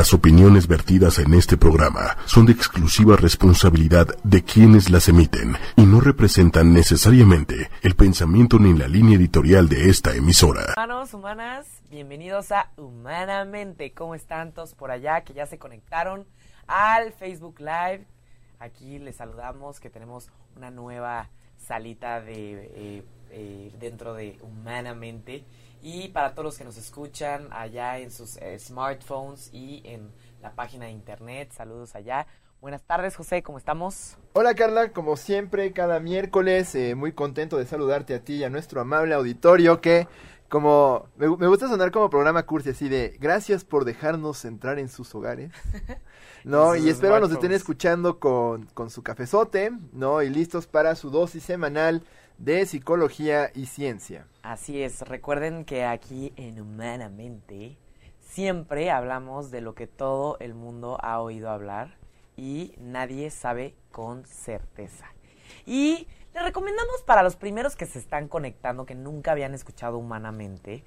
Las opiniones vertidas en este programa son de exclusiva responsabilidad de quienes las emiten y no representan necesariamente el pensamiento ni la línea editorial de esta emisora. Humanos, humanas, bienvenidos a Humanamente. ¿Cómo están todos por allá que ya se conectaron al Facebook Live? Aquí les saludamos que tenemos una nueva salita de eh, eh, dentro de Humanamente. Y para todos los que nos escuchan allá en sus eh, smartphones y en la página de internet, saludos allá. Buenas tardes, José, ¿cómo estamos? Hola Carla, como siempre, cada miércoles, eh, muy contento de saludarte a ti y a nuestro amable auditorio que, como, me, gusta sonar como programa cursi, así de, gracias por dejarnos entrar en sus hogares, ¿no? y espero nos estén escuchando con, con su cafezote, ¿no? Y listos para su dosis semanal de psicología y ciencia. Así es, recuerden que aquí en Humanamente siempre hablamos de lo que todo el mundo ha oído hablar y nadie sabe con certeza. Y les recomendamos para los primeros que se están conectando, que nunca habían escuchado Humanamente,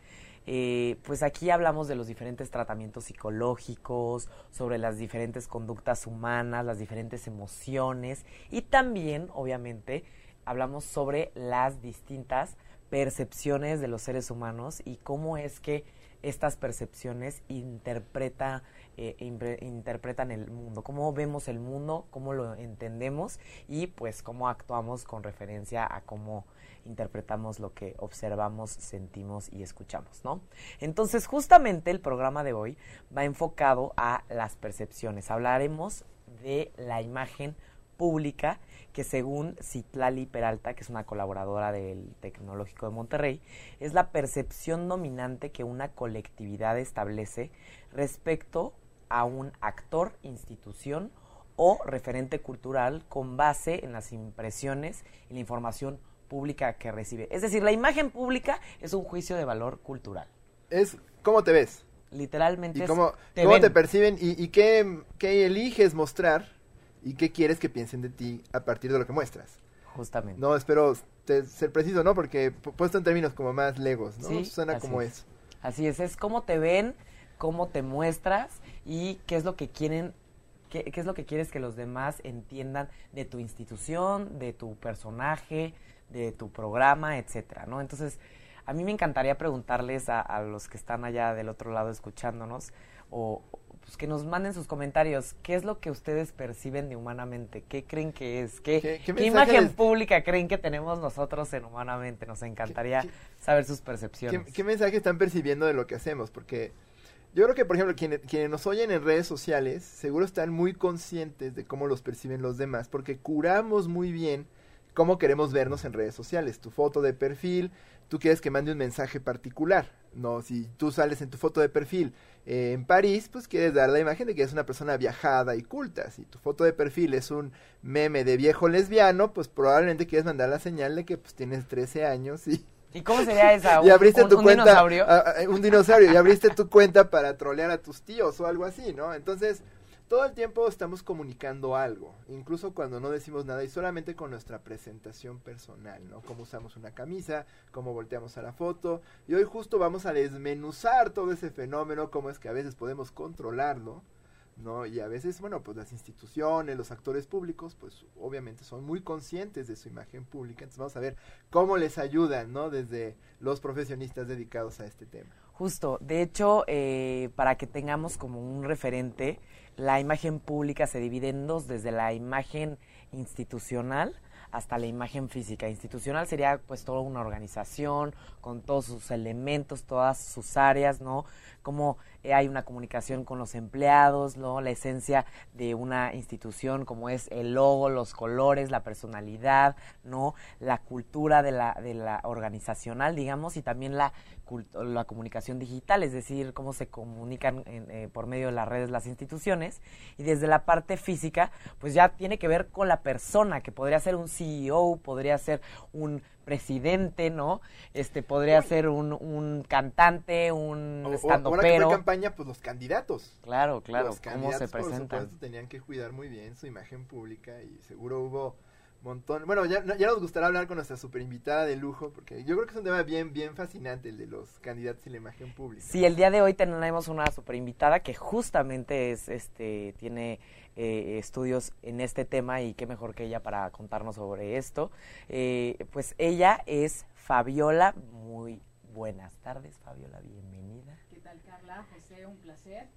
eh, pues aquí hablamos de los diferentes tratamientos psicológicos, sobre las diferentes conductas humanas, las diferentes emociones y también, obviamente, hablamos sobre las distintas percepciones de los seres humanos y cómo es que estas percepciones interpreta, eh, interpretan el mundo, cómo vemos el mundo, cómo lo entendemos y pues cómo actuamos con referencia a cómo interpretamos lo que observamos, sentimos y escuchamos, ¿no? Entonces, justamente el programa de hoy va enfocado a las percepciones. Hablaremos de la imagen pública que según Citlali Peralta, que es una colaboradora del Tecnológico de Monterrey, es la percepción dominante que una colectividad establece respecto a un actor, institución o referente cultural con base en las impresiones y la información pública que recibe. Es decir, la imagen pública es un juicio de valor cultural. Es cómo te ves. Literalmente. Y cómo te, cómo te perciben y, qué, qué eliges mostrar y qué quieres que piensen de ti a partir de lo que muestras. Justamente. No, espero ser preciso, ¿no? Porque puesto en términos como más legos, ¿no? Sí, Suena como es. Así es, es cómo te ven, cómo te muestras y qué es lo que quieren, qué, qué es lo que quieres que los demás entiendan de tu institución, de tu personaje, de tu programa, etcétera, ¿no? Entonces, a mí me encantaría preguntarles a, a los que están allá del otro lado escuchándonos o, pues, que nos manden sus comentarios. ¿Qué es lo que ustedes perciben de Humanamente? ¿Qué creen que es? ¿Qué, ¿Qué, imagen pública creen que tenemos nosotros en Humanamente? Nos encantaría saber sus percepciones. ¿Qué, mensaje están percibiendo de lo que hacemos? Porque yo creo que, por ejemplo, quienes, quienes nos oyen en redes sociales seguro están muy conscientes de cómo los perciben los demás, porque curamos muy bien cómo queremos vernos en redes sociales. Tu foto de perfil, tú quieres que mande un mensaje particular. No, si tú sales en tu foto de perfil eh, en París, pues quieres dar la imagen de que eres una persona viajada y culta. Si tu foto de perfil es un meme de viejo lesbiano, pues probablemente quieres mandar la señal de que pues tienes 13 años y... ¿Y cómo sería esa? y abriste tu cuenta, dinosaurio? un dinosaurio. y abriste tu cuenta para trolear a tus tíos o algo así, ¿no? Entonces, todo el tiempo estamos comunicando algo, incluso cuando no decimos nada y solamente con nuestra presentación personal, ¿no? Cómo usamos una camisa, cómo volteamos a la foto. Y hoy justo vamos a desmenuzar todo ese fenómeno, cómo es que a veces podemos controlarlo, ¿no? Y a veces, bueno, pues las instituciones, los actores públicos, pues obviamente son muy conscientes de su imagen pública. Entonces vamos a ver cómo les ayudan, ¿no? Desde los profesionistas dedicados a este tema. Justo, de hecho, eh, para que tengamos como un referente, la imagen pública se divide en dos, desde la imagen institucional hasta la imagen física. Institucional sería pues toda una organización con todos sus elementos, todas sus áreas, ¿no? Como hay una comunicación con los empleados, ¿no? La esencia de una institución como es el logo, los colores, la personalidad, ¿no? La cultura de la, de la organizacional, digamos, y también la la comunicación digital, es decir, cómo se comunican eh, por medio de las redes las instituciones. Y desde la parte física, pues ya tiene que ver con la persona, que podría ser un CEO, podría ser un presidente, ¿no? Este podría ser un, un cantante, un estando Ahora que fue campaña, pues los candidatos. Claro, claro, cómo se presentan. tenían que cuidar muy bien su imagen pública y seguro hubo montón. Bueno, ya, ya nos gustará hablar con nuestra super invitada de lujo, porque yo creo que es un tema bien, bien fascinante el de los candidatos y la imagen pública. Sí, el día de hoy tenemos una super invitada que justamente es, este, tiene eh, estudios en este tema y qué mejor que ella para contarnos sobre esto. Eh, pues ella es Fabiola. Muy buenas tardes, Fabiola, bienvenida. ¿Qué tal, Carla? José, un placer.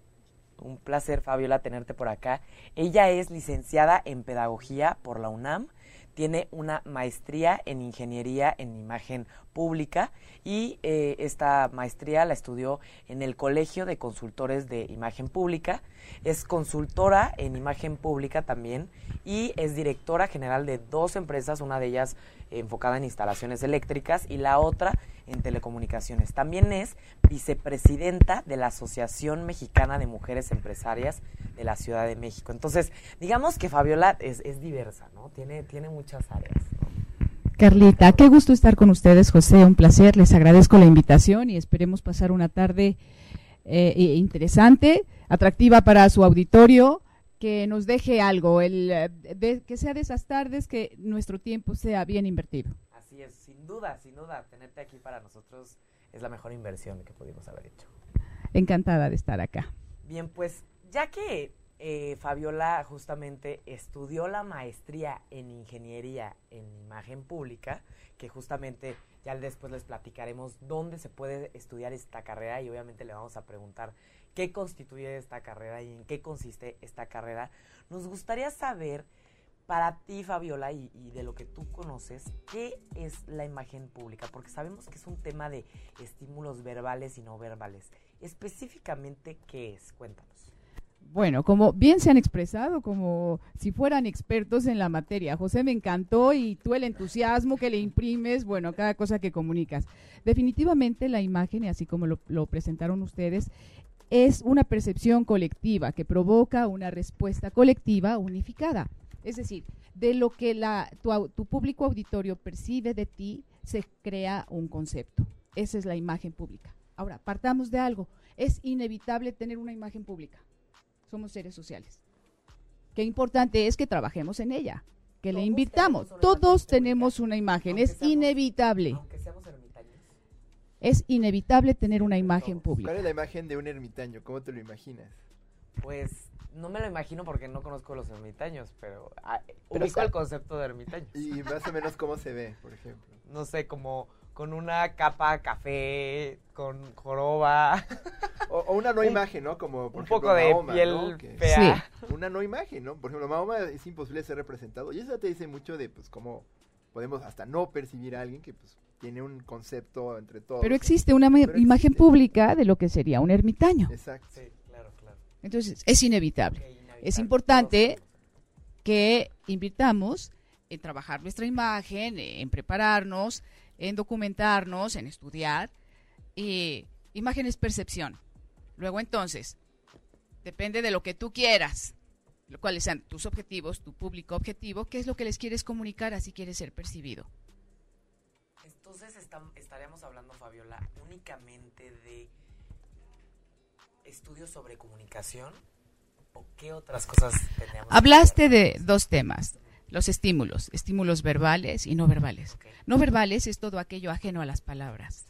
Un placer, Fabiola, tenerte por acá. Ella es licenciada en Pedagogía por la UNAM tiene una maestría en ingeniería en imagen pública y eh, esta maestría la estudió en el Colegio de Consultores de Imagen Pública. Es consultora en imagen pública también y es directora general de dos empresas, una de ellas enfocada en instalaciones eléctricas y la otra en telecomunicaciones. También es vicepresidenta de la Asociación Mexicana de Mujeres Empresarias de la Ciudad de México. Entonces, digamos que Fabiola es, diversa, ¿no? Tiene, tiene muchas áreas. Carlita, qué gusto estar con ustedes, José, un placer. Les agradezco la invitación y esperemos pasar una tarde eh, interesante, atractiva para su auditorio, que nos deje algo, el, eh, que sea de esas tardes que nuestro tiempo sea bien invertido. Así es, sin duda, sin duda, tenerte aquí para nosotros es la mejor inversión que pudimos haber hecho. Encantada de estar acá. Bien, pues ya que eh, Fabiola justamente estudió la maestría en ingeniería en imagen pública, que justamente ya después les platicaremos dónde se puede estudiar esta carrera y obviamente le vamos a preguntar qué constituye esta carrera y en qué consiste esta carrera. Nos gustaría saber para ti, Fabiola, y, y, de lo que tú conoces, ¿qué es la imagen pública? Porque sabemos que es un tema de estímulos verbales y no verbales. Específicamente, ¿qué es? Cuéntanos. Bueno, como bien se han expresado, como si fueran expertos en la materia. José, me encantó y tú el entusiasmo que le imprimes, bueno, cada cosa que comunicas. Definitivamente la imagen, así como lo, lo presentaron ustedes, es una percepción colectiva que provoca una respuesta colectiva unificada. Es decir, de lo que la, tu, tu público auditorio percibe de ti, se crea un concepto. Esa es la imagen pública. Ahora, partamos de algo. Es inevitable tener una imagen pública somos seres sociales. Qué importante es que trabajemos en ella, que le invitamos. Todos tenemos una imagen, es inevitable. Aunque seamos ermitaños. Es inevitable tener una imagen pública. ¿Cuál es la imagen de un ermitaño? ¿Cómo te lo imaginas? Pues no me lo imagino porque no conozco los ermitaños, pero, ah, ubico el concepto de ermitaños. Y más o menos cómo se ve, por ejemplo. No sé, como con una capa café, con joroba. O, una no imagen, ¿no? Como un poco de piel fea. Una no imagen, ¿no? Por ejemplo, Mahoma es imposible ser representado. Y eso te dice mucho de, pues, cómo podemos hasta no percibir a alguien que, pues, tiene un concepto entre todos. Pero existe una imagen pública de lo que sería un ermitaño. Exacto. Sí, claro, claro. Entonces, es inevitable. Es importante que invitamos en trabajar nuestra imagen, en prepararnos, en documentarnos, en estudiar. Y imagen es percepción. Luego entonces, depende de lo que tú quieras, cuáles sean tus objetivos, tu público objetivo, qué es lo que les quieres comunicar, así quieres ser percibido. Entonces estaríamos hablando, Fabiola, únicamente de estudios sobre comunicación o qué otras cosas tenemos. Hablaste de dos temas, los estímulos, estímulos verbales y no verbales. No verbales es todo aquello ajeno a las palabras.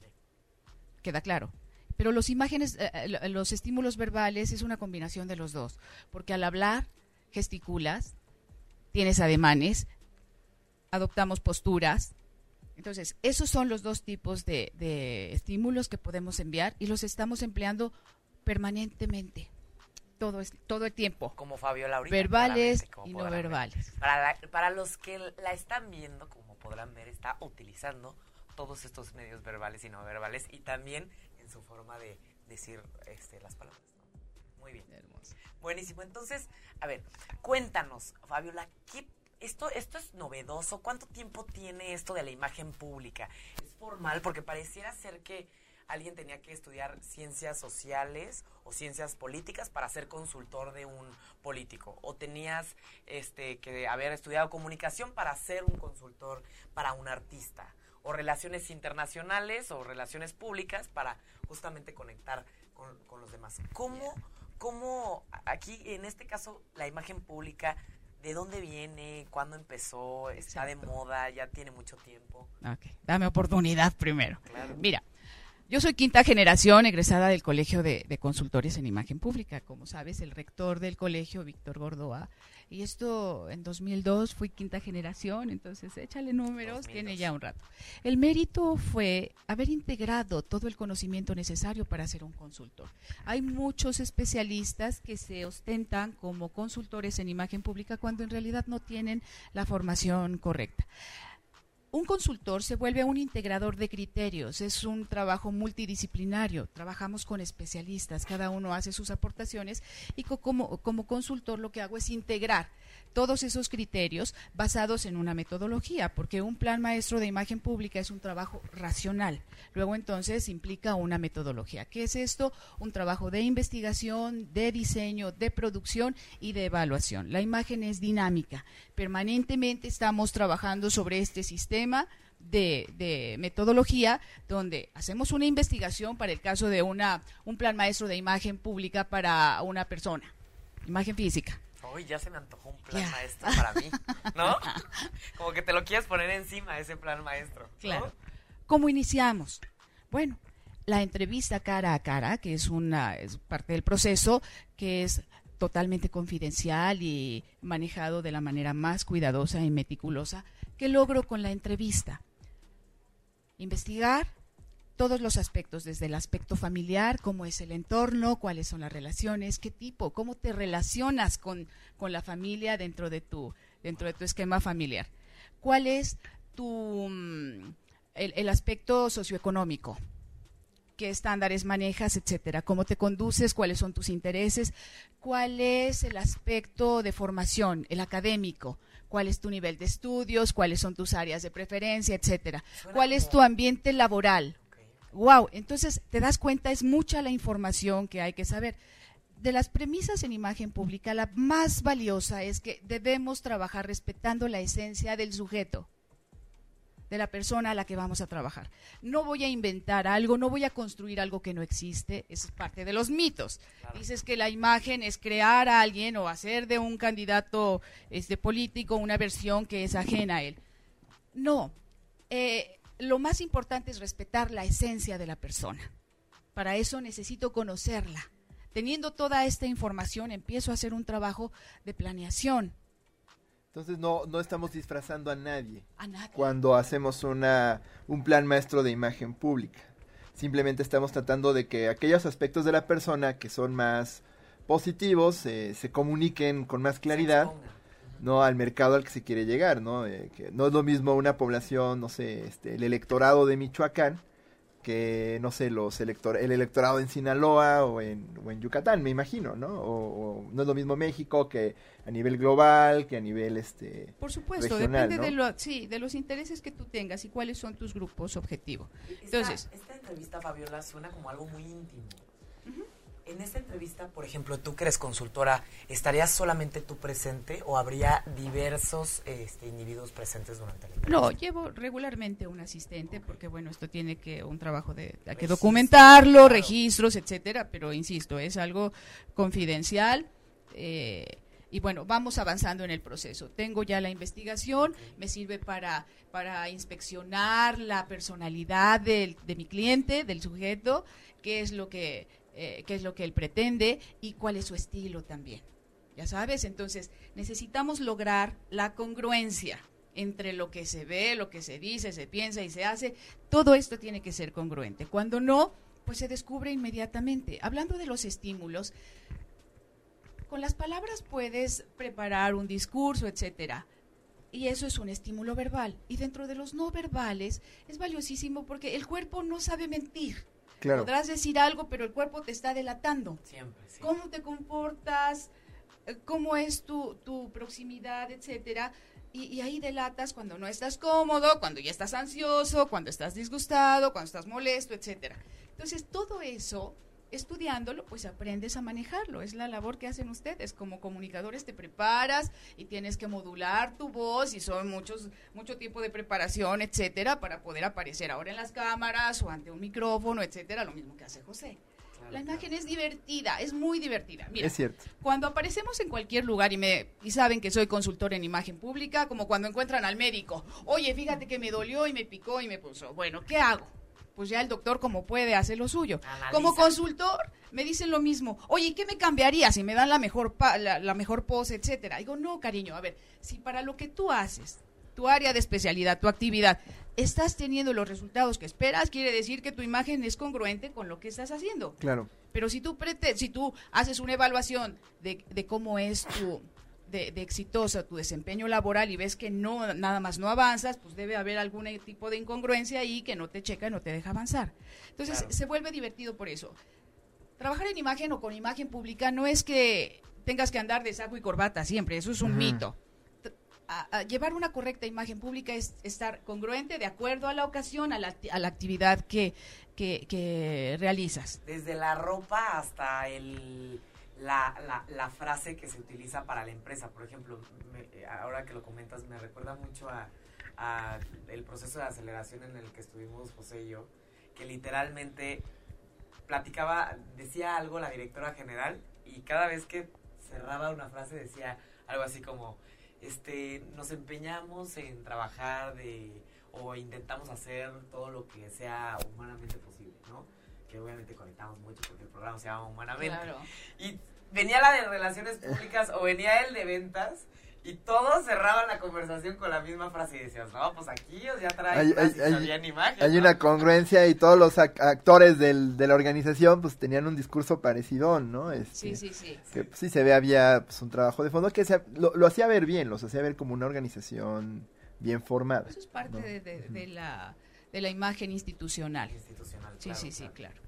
Queda claro. Pero los imágenes, eh, eh, los estímulos verbales es una combinación de los dos, porque al hablar gesticulas, tienes ademanes, adoptamos posturas. Entonces, esos son los dos tipos de, de estímulos que podemos enviar y los estamos empleando permanentemente todo, es, todo el tiempo. Como Fabio Laurita. Verbales y no verbales. Para, para los que la están viendo, como podrán ver, está utilizando todos estos medios verbales y no verbales y también en su forma de decir este, las palabras. Muy bien. Hermoso. Buenísimo. Entonces, a ver, cuéntanos, Fabiola, ¿qué, esto, esto es novedoso. ¿Cuánto tiempo tiene esto de la imagen pública? ¿Es formal? Porque pareciera ser que alguien tenía que estudiar ciencias sociales o ciencias políticas para ser consultor de un político o tenías este que haber estudiado comunicación para ser un consultor para un artista o relaciones internacionales o relaciones públicas para justamente conectar con, con los demás. ¿Cómo, ¿Cómo aquí en este caso la imagen pública ¿De dónde viene? ¿Cuándo empezó? ¿Está de moda? ¿Ya tiene mucho tiempo? Ok, dame oportunidad primero. Mira, yo soy quinta generación egresada del Colegio de, Consultores en Imagen Pública. Como sabes, el rector del colegio, Víctor Gordoa, y esto en 2002 fui quinta generación, entonces échale números, tiene ya un rato. El mérito fue haber integrado todo el conocimiento necesario para ser un consultor. Hay muchos especialistas que se ostentan como consultores en imagen pública cuando en realidad no tienen la formación correcta. Un consultor se vuelve un integrador de criterios, es un trabajo multidisciplinario, trabajamos con especialistas, cada uno hace sus aportaciones y como, consultor lo que hago es integrar todos esos criterios basados en una metodología, porque un plan maestro de imagen pública es un trabajo racional. Luego entonces implica una metodología. ¿Qué es esto? Un trabajo de investigación, de diseño, de producción y de evaluación. La imagen es dinámica. Permanentemente estamos trabajando sobre este sistema. De, de, metodología donde hacemos una investigación para el caso de una, un plan maestro de imagen pública para una persona, imagen física uy, ya se me antojó un plan maestro para mí, ¿no? Como que te lo quieres poner encima, ese plan maestro. Claro. ¿Cómo iniciamos? Bueno, la entrevista cara a cara, que es una es parte del proceso, que es totalmente confidencial y manejado de la manera más cuidadosa y meticulosa, ¿qué logro con la entrevista? Investigar, todos los aspectos, desde el aspecto familiar, cómo es el entorno, cuáles son las relaciones, qué tipo, cómo te relacionas con, la familia dentro de, tu, dentro de tu esquema familiar. ¿Cuál es tu, mm, el, el aspecto socioeconómico? qué estándares manejas, etcétera, cómo te conduces, cuáles son tus intereses, cuál es el aspecto de formación, el académico, cuál es tu nivel de estudios, cuáles son tus áreas de preferencia, etcétera, cuál es tu ambiente laboral, wow, entonces te das cuenta, es mucha la información que hay que saber. De las premisas en imagen pública, la más valiosa es que debemos trabajar respetando la esencia del sujeto, de la persona a la que vamos a trabajar. No voy a inventar algo, no voy a construir algo que no existe, es parte de los mitos. Dices que la imagen es crear a alguien o hacer de un candidato este, político una versión que es ajena a él. No, eh, lo más importante es respetar la esencia de la persona. Para eso necesito conocerla. Teniendo toda esta información, empiezo a hacer un trabajo de planeación. Entonces no, no estamos disfrazando a nadie, cuando hacemos una, un plan maestro de imagen pública. Simplemente estamos tratando de que aquellos aspectos de la persona que son más positivos eh, se comuniquen con más claridad no al mercado al que se quiere llegar, ¿no? Eh, que no es lo mismo una población, no sé, este, el electorado de Michoacán que, no sé, los elector el electorado en Sinaloa o en, o en Yucatán, me imagino, ¿no? O, no es lo mismo México que a nivel global, que a nivel, este, Por supuesto, depende de, lo, sí, de los intereses que tú tengas y cuáles son tus grupos objetivos. Entonces, esta entrevista, Fabiola, suena como algo muy íntimo en esta entrevista, por ejemplo, tú que eres consultora, ¿estarías solamente tú presente o habría diversos este, individuos presentes durante la entrevista? No, llevo regularmente un asistente porque, bueno, esto tiene que un trabajo de, hay que documentarlo, registros, etcétera, pero insisto, es algo confidencial. Eh, y bueno, vamos avanzando en el proceso. Tengo ya la investigación, me sirve para, para inspeccionar la personalidad del, de mi cliente, del sujeto, qué es lo que eh, qué es lo que él pretende y cuál es su estilo también. Ya sabes, entonces necesitamos lograr la congruencia entre lo que se ve, lo que se dice, se piensa y se hace. Todo esto tiene que ser congruente. Cuando no, pues se descubre inmediatamente. Hablando de los estímulos, con las palabras puedes preparar un discurso, etcétera. Y eso es un estímulo verbal. Y dentro de los no verbales es valiosísimo porque el cuerpo no sabe mentir. Podrás decir algo, pero el cuerpo te está delatando. Siempre, ¿Cómo te comportas? Eh, ¿Cómo es tu, tu proximidad, etcétera? Y, y, ahí delatas cuando no estás cómodo, cuando ya estás ansioso, cuando estás disgustado, cuando estás molesto, etcétera. Entonces, todo eso estudiándolo, pues aprendes a manejarlo. Es la labor que hacen ustedes. Como comunicadores te preparas y tienes que modular tu voz y son muchos, mucho tiempo de preparación, etcétera, para poder aparecer ahora en las cámaras o ante un micrófono, etcétera, lo mismo que hace José. La imagen es divertida, es muy divertida. Mira, es cierto. Cuando aparecemos en cualquier lugar y me y saben que soy consultor en imagen pública, como cuando encuentran al médico, oye, fíjate que me dolió y me picó y me puso. Bueno, ¿qué hago? Pues ya el doctor como puede hace lo suyo. Como consultor me dicen lo mismo. Oye, ¿qué me cambiaría si me dan la mejor la, la mejor pose, etcétera? Digo, no, cariño, a ver, si para lo que tú haces tu área de especialidad, tu actividad, estás teniendo los resultados que esperas, quiere decir que tu imagen es congruente con lo que estás haciendo. Claro. Pero si tú, si tú haces una evaluación de, cómo es tu, de, exitosa tu desempeño laboral y ves que no nada más no avanzas, pues debe haber algún tipo de incongruencia ahí que no te checa y no te deja avanzar. Entonces se vuelve divertido por eso. Trabajar en imagen o con imagen pública no es que tengas que andar de saco y corbata siempre, eso es un mito llevar una correcta imagen pública es estar congruente de acuerdo a la ocasión, a la, a la actividad que, que, realizas. Desde la ropa hasta el, la, la, frase que se utiliza para la empresa. Por ejemplo, ahora que lo comentas, me recuerda mucho a, a, el proceso de aceleración en el que estuvimos José y yo, que literalmente platicaba, decía algo la directora general y cada vez que cerraba una frase decía algo así como este, nos empeñamos en trabajar de, o intentamos hacer todo lo que sea humanamente. Que obviamente conectamos mucho porque el programa se llama Humanamente. Y venía la de relaciones públicas o venía el de ventas y todos cerraban la conversación con la misma frase y decías, no, pues aquí ya traen hay, Hay una congruencia y todos los actores del, de la organización pues tenían un discurso parecido, ¿no? Este, sí, sí, sí. Que pues, sí se ve, había pues, un trabajo de fondo que se, lo, hacía ver bien, los hacía ver como una organización bien formada. Eso es parte de, de, la, de la imagen institucional. Institucional, Sí, sí, sí, claro.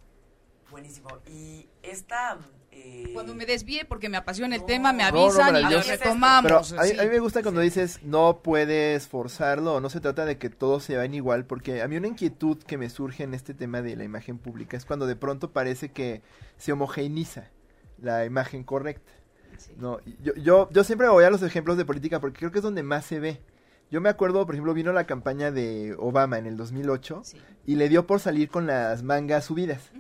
Buenísimo. Y esta eh, cuando me desvíe porque me apasiona el tema, me avisan y lo retomamos. Pero a, mí, me gusta cuando dices no puedes forzarlo, no se trata de que todos se vayan igual, porque a mí una inquietud que me surge en este tema de la imagen pública es cuando de pronto parece que se homogeneiza la imagen correcta. No, yo, yo, yo siempre voy a los ejemplos de política porque creo que es donde más se ve. Yo me acuerdo, por ejemplo, vino la campaña de Obama en el 2008 y le dio por salir con las mangas subidas.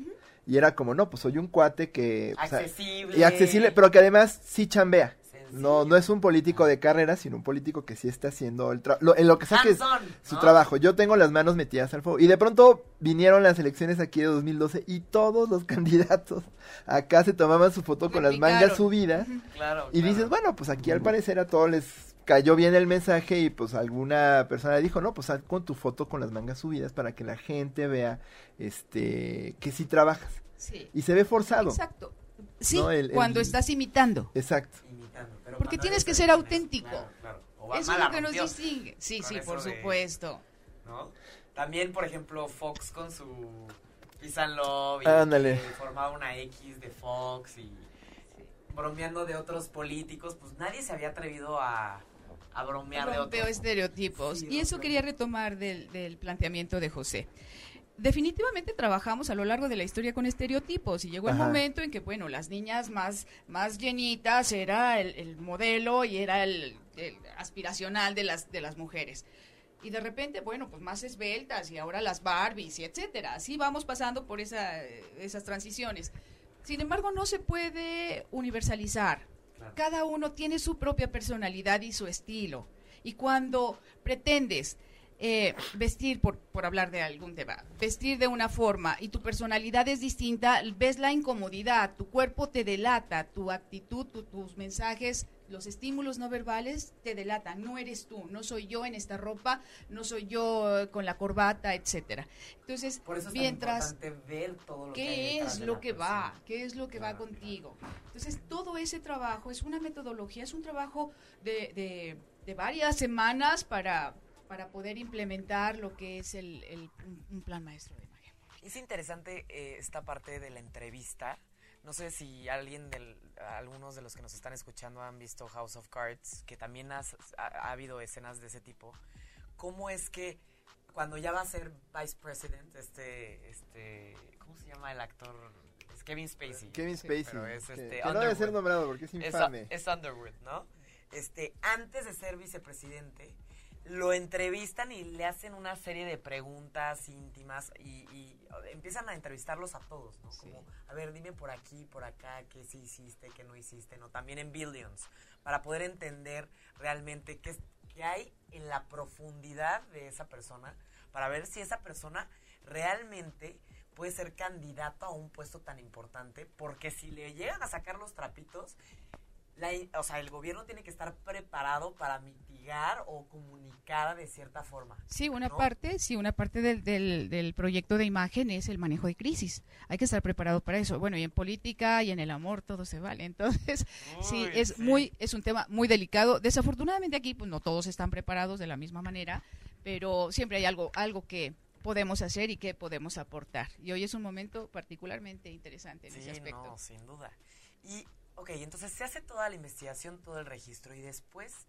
Y era como, no, pues soy un cuate que... Accesible. y accesible, pero que además sí chambea. No, no es un político de carrera, sino un político que sí está haciendo el trabajo, en lo que saque su trabajo. Yo tengo las manos metidas al fuego. Y de pronto vinieron las elecciones aquí de 2012 y todos los candidatos acá se tomaban su foto con las mangas subidas. Claro, y dices, bueno, pues aquí al parecer a todos les cayó bien el mensaje y pues alguna persona dijo, no, pues haz con tu foto con las mangas subidas para que la gente vea este que sí trabajas. Sí. Y se ve forzado. Exacto. Sí, cuando estás imitando. Exacto. Porque tienes que ser auténtico. Eso es lo que nos distingue. Sí, sí, por supuesto. ¿no? También, por ejemplo, Fox con su Peace Love y, formaba una X de Fox y bromeando de otros políticos, pues nadie se había atrevido a, a bromear de otros. estereotipos. y eso quería retomar del, del planteamiento de José definitivamente trabajamos a lo largo de la historia con estereotipos y llegó el momento en que, bueno, las niñas más, más llenitas era el, modelo y era el, aspiracional de las, de las mujeres. Y de repente, bueno, pues más esbeltas y ahora las Barbies y etcétera. Así vamos pasando por esa, esas transiciones. Sin embargo, no se puede universalizar. Cada uno tiene su propia personalidad y su estilo. Y cuando pretendes eh, vestir, por, por hablar de algún tema, vestir de una forma y tu personalidad es distinta, ves la incomodidad, tu cuerpo te delata, tu actitud, tus mensajes, los estímulos no verbales te delatan, no eres tú, no soy yo en esta ropa, no soy yo con la corbata, etcétera. Entonces, mientras ver todo lo qué es lo que va, qué es lo que va contigo. Entonces, todo ese trabajo es una metodología, es un trabajo de, de, de varias semanas para para poder implementar lo que es el, un, plan maestro de imagen. Es interesante eh, esta parte de la entrevista. No sé si alguien, del, algunos de los que nos están escuchando han visto House of Cards, que también ha, habido escenas de ese tipo. ¿Cómo es que cuando ya va a ser vice president, este, este, ¿cómo se llama el actor? Es Kevin Spacey. Kevin Spacey. pero es este, que no debe ser nombrado porque es infame. Es, es Underwood, ¿no? Este, antes de ser vicepresidente, lo entrevistan y le hacen una serie de preguntas íntimas y, empiezan a entrevistarlos a todos, ¿no? Como, a ver, dime por aquí, por acá, qué sí hiciste, qué no hiciste, ¿no? También en Billions, para poder entender realmente qué, qué hay en la profundidad de esa persona, para ver si esa persona realmente puede ser candidato a un puesto tan importante, porque si le llegan a sacar los trapitos, o sea, el gobierno tiene que estar preparado para mitigar o comunicar de cierta forma. Sí, una parte, sí, una parte del, del, proyecto de imagen es el manejo de crisis. Hay que estar preparado para eso. Bueno, y en política y en el amor todo se vale. Entonces, sí, es muy, es un tema muy delicado. Desafortunadamente aquí, pues no todos están preparados de la misma manera, pero siempre hay algo, algo que podemos hacer y que podemos aportar. Y hoy es un momento particularmente interesante en ese aspecto. No, sin duda. Y Ok, entonces se hace toda la investigación, todo el registro y después,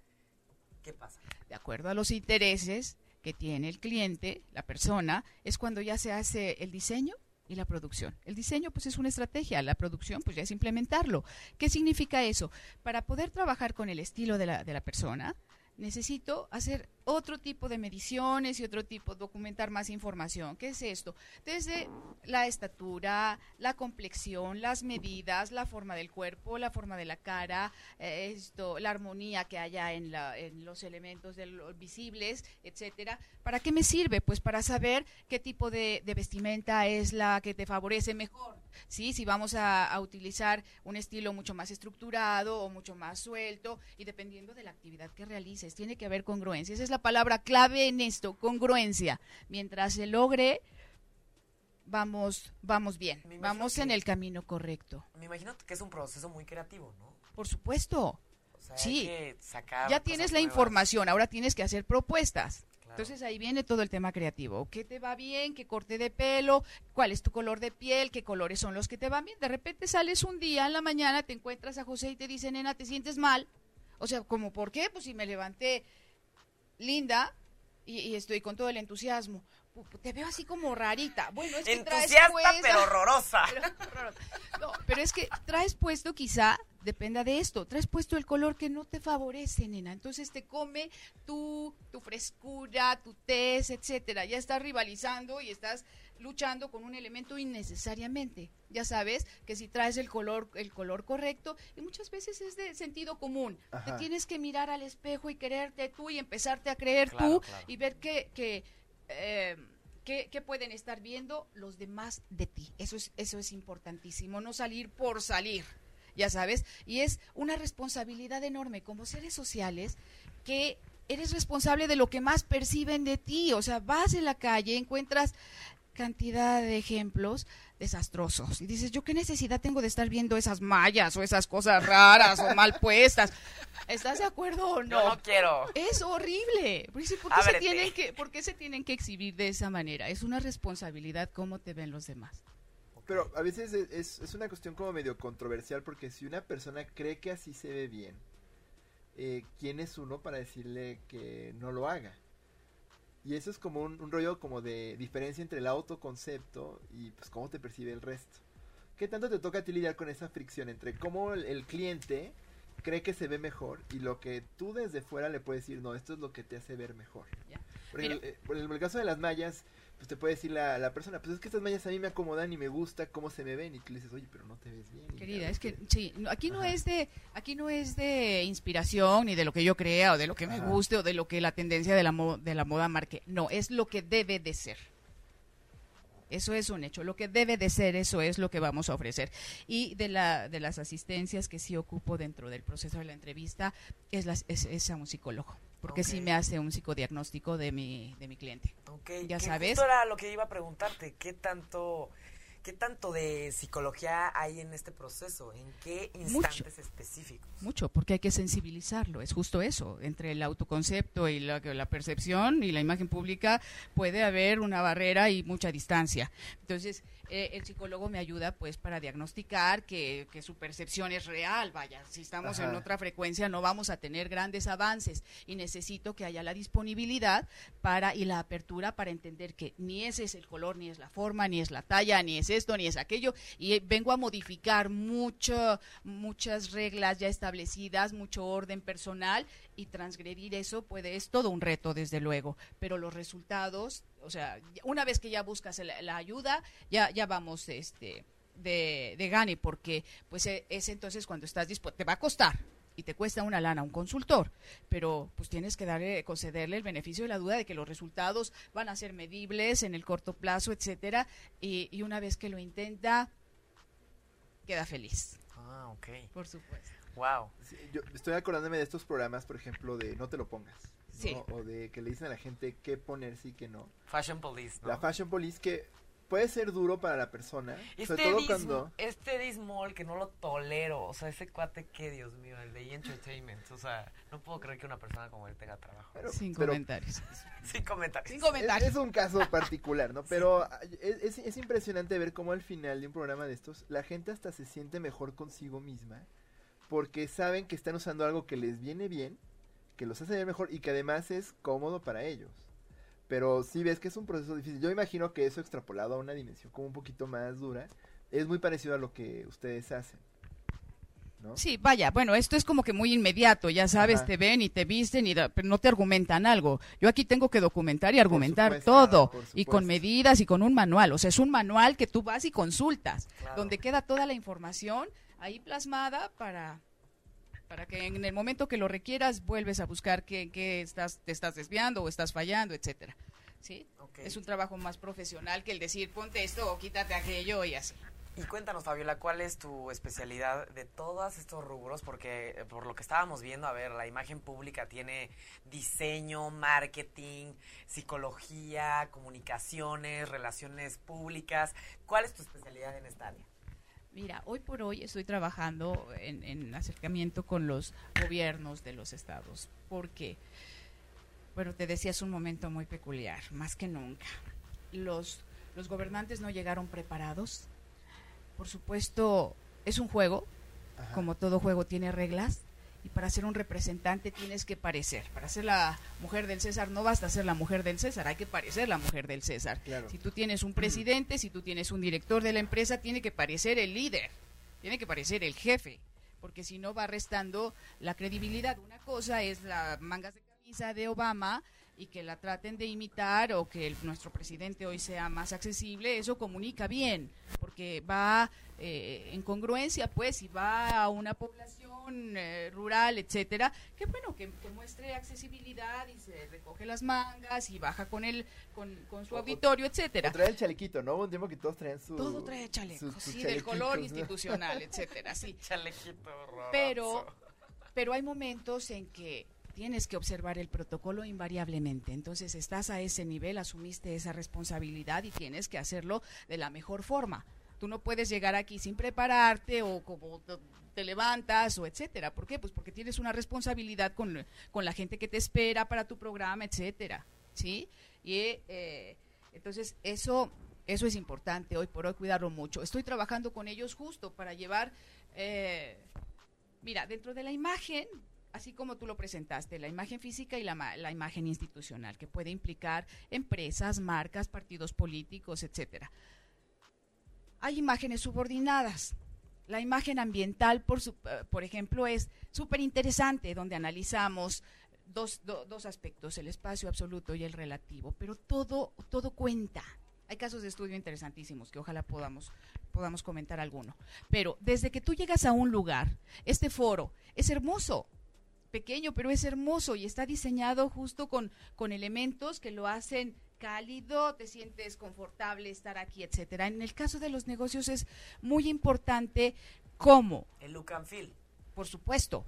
¿qué pasa? De acuerdo a los intereses que tiene el cliente, la persona, es cuando ya se hace el diseño y la producción. El diseño pues es una estrategia, la producción pues ya es implementarlo. ¿Qué significa eso? Para poder trabajar con el estilo de la, de la persona, necesito hacer otro tipo de mediciones y otro tipo, documentar más información. ¿Qué es esto? Desde la estatura, la complexión, las medidas, la forma del cuerpo, la forma de la cara, eh, esto, la armonía que haya en, la, los elementos visibles, etcétera. ¿Para qué me sirve? Pues para saber qué tipo de, vestimenta es la que te favorece mejor. ¿Sí? Si vamos a, a utilizar un estilo mucho más estructurado o mucho más suelto y dependiendo de la actividad que realices, tiene que haber congruencia. Esa es la palabra clave en esto, congruencia. Mientras se logre, vamos, vamos bien, vamos en el camino correcto. Me imagino que es un proceso muy creativo, ¿no? Por supuesto. sí. ya tienes la información, ahora tienes que hacer propuestas. Entonces ahí viene todo el tema creativo. ¿Qué te va bien? ¿Qué corte de pelo? ¿Cuál es tu color de piel? ¿Qué colores son los que te van bien? De repente sales un día en la mañana, te encuentras a José y te dice, nena, ¿te sientes mal? O sea, ¿como por qué? Pues si me levanté linda y, estoy con todo el entusiasmo. Te veo así como rarita. Bueno, es que Entusiasta, traes pero horrorosa. no, pero es que traes puesto quizá, dependa de esto, traes puesto el color que no te favorece, nena. Entonces te come tu, tu frescura, tu tez, etcétera. Ya estás rivalizando y estás luchando con un elemento innecesariamente. Ya sabes que si traes el color, el color correcto, y muchas veces es de sentido común. Te tienes que mirar al espejo y quererte tú y empezarte a creer tú y ver que, que eh, ¿Qué, pueden estar viendo los demás de ti? Eso es, eso es importantísimo, no salir por salir, ya sabes. Y es una responsabilidad enorme como seres sociales que eres responsable de lo que más perciben de ti. O sea, vas en la calle, encuentras cantidad de ejemplos desastrosos. Y dices, ¿yo qué necesidad tengo de estar viendo esas mallas o esas cosas raras o mal puestas? ¿Estás de acuerdo o no? no quiero. Es horrible. ¿Por qué, se tienen que, ¿Por qué se tienen que exhibir de esa manera? Es una responsabilidad cómo te ven los demás. Pero a veces es, es una cuestión como medio controversial porque si una persona cree que así se ve bien, eh, ¿quién es uno para decirle que no lo haga? Y eso es como un, rollo como de diferencia entre el autoconcepto y pues cómo te percibe el resto. ¿Qué tanto te toca a ti lidiar con esa fricción entre cómo el, cliente cree que se ve mejor y lo que tú desde fuera le puedes decir, no, esto es lo que te hace ver mejor? Por, el, eh, por, el, caso de las mallas, pues te puede decir la, la, persona, pues es que estas mallas a mí me acomodan y me gusta cómo se me ven y tú le dices, oye, pero no te ves bien. Querida, es que sí, aquí no es de aquí no es de inspiración ni de lo que yo crea o de lo que me guste o de lo que la tendencia de la, de la moda marque. No, es lo que debe de ser. Eso es un hecho. Lo que debe de ser, eso es lo que vamos a ofrecer. Y de, la, de las asistencias que sí ocupo dentro del proceso de la entrevista, es, las, es, a un psicólogo. Porque sí me hace un psicodiagnóstico de mi, de mi cliente. Ok, ya sabes. Esto era lo que iba a preguntarte. ¿Qué tanto ¿Qué tanto de psicología hay en este proceso? ¿En qué instantes específicos? Mucho, porque hay que sensibilizarlo. Es justo eso. Entre el autoconcepto y la, la percepción y la imagen pública puede haber una barrera y mucha distancia. Entonces, eh, el psicólogo me ayuda pues para diagnosticar que, su percepción es real, vaya, si estamos en otra frecuencia no vamos a tener grandes avances y necesito que haya la disponibilidad para y la apertura para entender que ni ese es el color, ni es la forma, ni es la talla, ni es es esto, ni es aquello, y vengo a modificar mucho, muchas reglas ya establecidas, mucho orden personal, y transgredir eso puede, es todo un reto, desde luego, pero los resultados, o sea, una vez que ya buscas la, ayuda, ya, ya vamos, este, de, de gane, porque pues e, es entonces cuando estás dispuesto, te va a costar, y te cuesta una lana un consultor, pero pues tienes que darle, concederle el beneficio de la duda de que los resultados van a ser medibles en el corto plazo, etcétera, y, una vez que lo intenta, queda feliz. Ah, ok. Por supuesto. Wow. yo estoy acordándome de estos programas, por ejemplo, de No te lo pongas. Sí. O de que le dicen a la gente qué ponerse y qué no. Fashion Police, La Fashion Police que puede ser duro para la persona. Este sobre todo cuando... Este Dismol que no lo tolero. O sea, ese cuate que, Dios mío, el de E! Entertainment. O sea, no puedo creer que una persona como él tenga trabajo. Sin comentarios. Sin comentarios. Sin comentarios. Es, un caso particular, ¿no? Pero es, es, impresionante ver cómo al final de un programa de estos, la gente hasta se siente mejor consigo misma. Porque saben que están usando algo que les viene bien, que los hace ver mejor y que además es cómodo para ellos. Pero si ves que es un proceso difícil. Yo imagino que eso extrapolado a una dimensión como un poquito más dura, es muy parecido a lo que ustedes hacen. ¿no? Sí, vaya, bueno, esto es como que muy inmediato, ya sabes, te ven y te visten, y pero no te argumentan algo. Yo aquí tengo que documentar y argumentar todo, y con medidas y con un manual. O sea, es un manual que tú vas y consultas, donde queda toda la información ahí plasmada para para que en el momento que lo requieras vuelves a buscar qué, estás, te estás desviando o estás fallando, etcétera. ¿Sí? Es un trabajo más profesional que el decir ponte esto o quítate aquello y así. Y cuéntanos, Fabiola, ¿cuál es tu especialidad de todos estos rubros? Porque eh, por lo que estábamos viendo, a ver, la imagen pública tiene diseño, marketing, psicología, comunicaciones, relaciones públicas. ¿Cuál es tu especialidad en esta área? Mira, hoy por hoy estoy trabajando en, acercamiento con los gobiernos de los estados, porque, bueno, te decía, es un momento muy peculiar, más que nunca. Los, los gobernantes no llegaron preparados. Por supuesto, es un juego, como todo juego tiene reglas, y para ser un representante tienes que parecer. Para ser la mujer del César no basta ser la mujer del César, hay que parecer la mujer del César. Si tú tienes un presidente, si tú tienes un director de la empresa, tiene que parecer el líder, tiene que parecer el jefe, porque si no va restando la credibilidad. Una cosa es la mangas de camisa de Obama y que la traten de imitar o que nuestro presidente hoy sea más accesible, eso comunica bien, porque va eh, en congruencia, pues, y va a una población eh, rural, etcétera, que bueno, que, muestre accesibilidad y se recoge las mangas y baja con él, con, su auditorio, etcétera. trae el chalequito, ¿no? Un tiempo que todos traen su... Todo trae chaleco, sí, del color institucional, etcétera, sí. Chalequito Pero, pero hay momentos en que tienes que observar el protocolo invariablemente. Entonces estás a ese nivel, asumiste esa responsabilidad y tienes que hacerlo de la mejor forma. Tú no puedes llegar aquí sin prepararte o como te levantas o etcétera. ¿Por qué? Pues porque tienes una responsabilidad con, la gente que te espera para tu programa, etcétera. ¿Sí? Y eh, entonces eso, eso es importante hoy por hoy cuidarlo mucho. Estoy trabajando con ellos justo para llevar, eh, mira, dentro de la imagen así como tú lo presentaste, la imagen física y la, la, imagen institucional, que puede implicar empresas, marcas, partidos políticos, etcétera. Hay imágenes subordinadas. La imagen ambiental, por, su, eh, por ejemplo, es súper interesante, donde analizamos dos, dos aspectos, el espacio absoluto y el relativo, pero todo, todo cuenta. Hay casos de estudio interesantísimos que ojalá podamos, podamos comentar alguno. Pero desde que tú llegas a un lugar, este foro es hermoso, pequeño, pero es hermoso y está diseñado justo con, con elementos que lo hacen cálido, te sientes confortable estar aquí, etcétera. En el caso de los negocios es muy importante cómo. El look and feel. Por supuesto.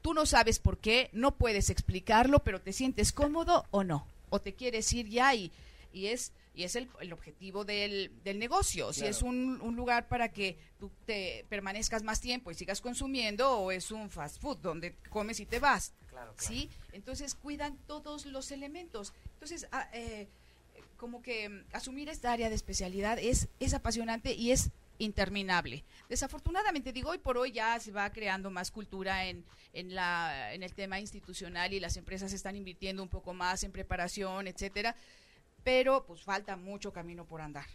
Tú no sabes por qué, no puedes explicarlo, pero te sientes cómodo o no. O te quieres ir ya y, y es y es el, el objetivo del, del negocio. Si es un, un, lugar para que tú te permanezcas más tiempo y sigas consumiendo o es un fast food donde comes y te vas. ¿Sí? Entonces cuidan todos los elementos. Entonces, ah, eh, como que mm, asumir esta área de especialidad es, es apasionante y es interminable. Desafortunadamente, digo, hoy por hoy ya se va creando más cultura en, en, la, en el tema institucional y las empresas están invirtiendo un poco más en preparación, etcétera pero pues falta mucho camino por andar.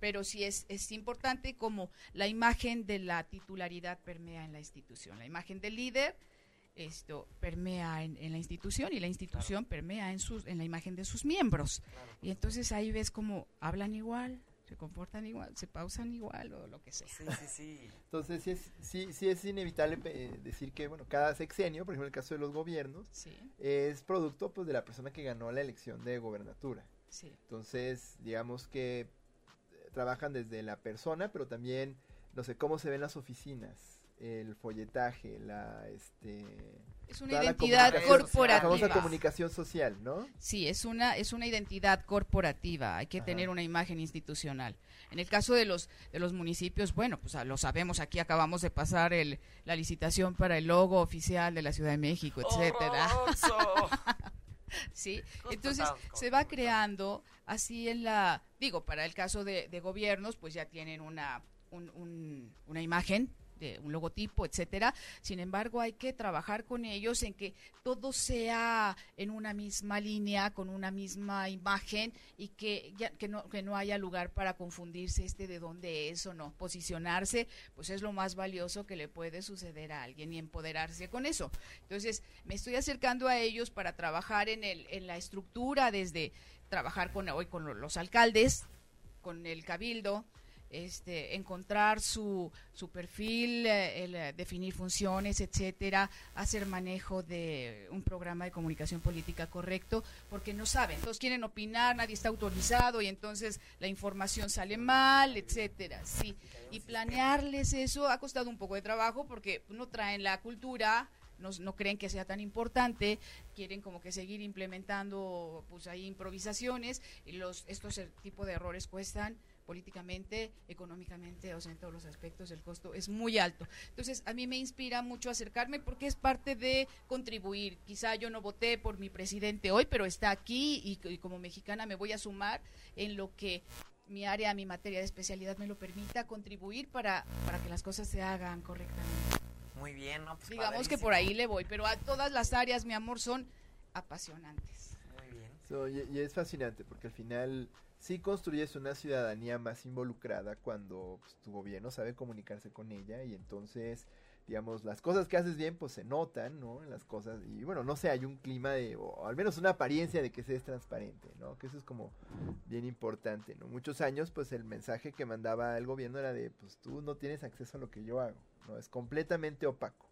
pero sí es, es importante como la imagen de la titularidad permea en la institución, la imagen del líder esto permea en, la institución y la institución permea en sus en la imagen de sus miembros. Y entonces ahí ves como hablan igual se comportan igual se pausan igual o lo que sea. Sí sí sí. Entonces sí es sí, sí es inevitable eh, decir que bueno cada sexenio por ejemplo el caso de los gobiernos es producto pues de la persona que ganó la elección de gobernatura. Sí. entonces digamos que eh, trabajan desde la persona pero también no sé cómo se ven las oficinas el folletaje, la este es una identidad corporativa. La famosa comunicación social, ¿no? Sí, es una es una identidad corporativa, hay que tener una imagen institucional. En el caso de los de los municipios, bueno, pues lo sabemos, aquí acabamos de pasar el la licitación para el logo oficial de la Ciudad de México, etcétera. sí, entonces se va creando así en la digo, para el caso de, de gobiernos, pues ya tienen una un, una imagen un logotipo, etcétera. Sin embargo, hay que trabajar con ellos en que todo sea en una misma línea, con una misma imagen y que ya, que no que no haya lugar para confundirse este de dónde es o no. Posicionarse, pues es lo más valioso que le puede suceder a alguien y empoderarse con eso. Entonces, me estoy acercando a ellos para trabajar en el en la estructura desde trabajar con hoy con los alcaldes, con el cabildo, este, encontrar su, su perfil, eh, eh, definir funciones, etcétera, hacer manejo de un programa de comunicación política correcto, porque no saben, todos quieren opinar, nadie está autorizado y entonces la información sale mal, etcétera, sí. Y planearles eso ha costado un poco de trabajo porque no traen la cultura, no, no, creen que sea tan importante, quieren como que seguir implementando pues ahí improvisaciones y los estos tipos de errores cuestan políticamente, económicamente, o sea, en todos los aspectos el costo es muy alto. Entonces, a mí me inspira mucho acercarme porque es parte de contribuir. Quizá yo no voté por mi presidente hoy, pero está aquí y, como mexicana me voy a sumar en lo que mi área, mi materia de especialidad me lo permita contribuir para, para que las cosas se hagan correctamente. Muy bien, ¿no? Pues Digamos que por ahí le voy, pero a todas las áreas, mi amor, son apasionantes. Muy bien. y, y, es fascinante porque al final sí construyes una ciudadanía más involucrada cuando pues, tu gobierno sabe comunicarse con ella y entonces digamos las cosas que haces bien pues se notan no las cosas y bueno no sé hay un clima de o al menos una apariencia de que se transparente no que eso es como bien importante no muchos años pues el mensaje que mandaba el gobierno era de pues tú no tienes acceso a lo que yo hago no es completamente opaco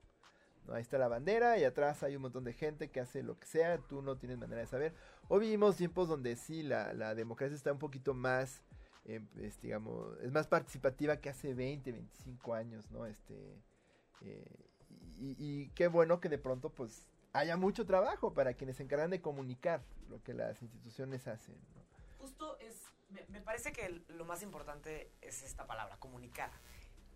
¿no? Ahí está la bandera y atrás hay un montón de gente que hace lo que sea, tú no tienes manera de saber. Hoy vivimos tiempos donde sí, la, democracia está un poquito más, pues, digamos, es más participativa que hace 20, 25 años, ¿no? Este, eh, y, qué bueno que de pronto pues haya mucho trabajo para quienes se encargan de comunicar lo que las instituciones hacen. Justo es, me, me parece que lo más importante es esta palabra, comunicar.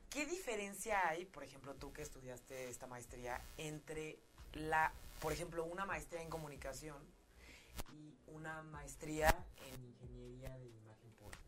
¿Qué diferencia hay, por ejemplo, tú que estudiaste esta maestría, entre la, por ejemplo, una maestría en comunicación y una maestría en ingeniería de imagen pública?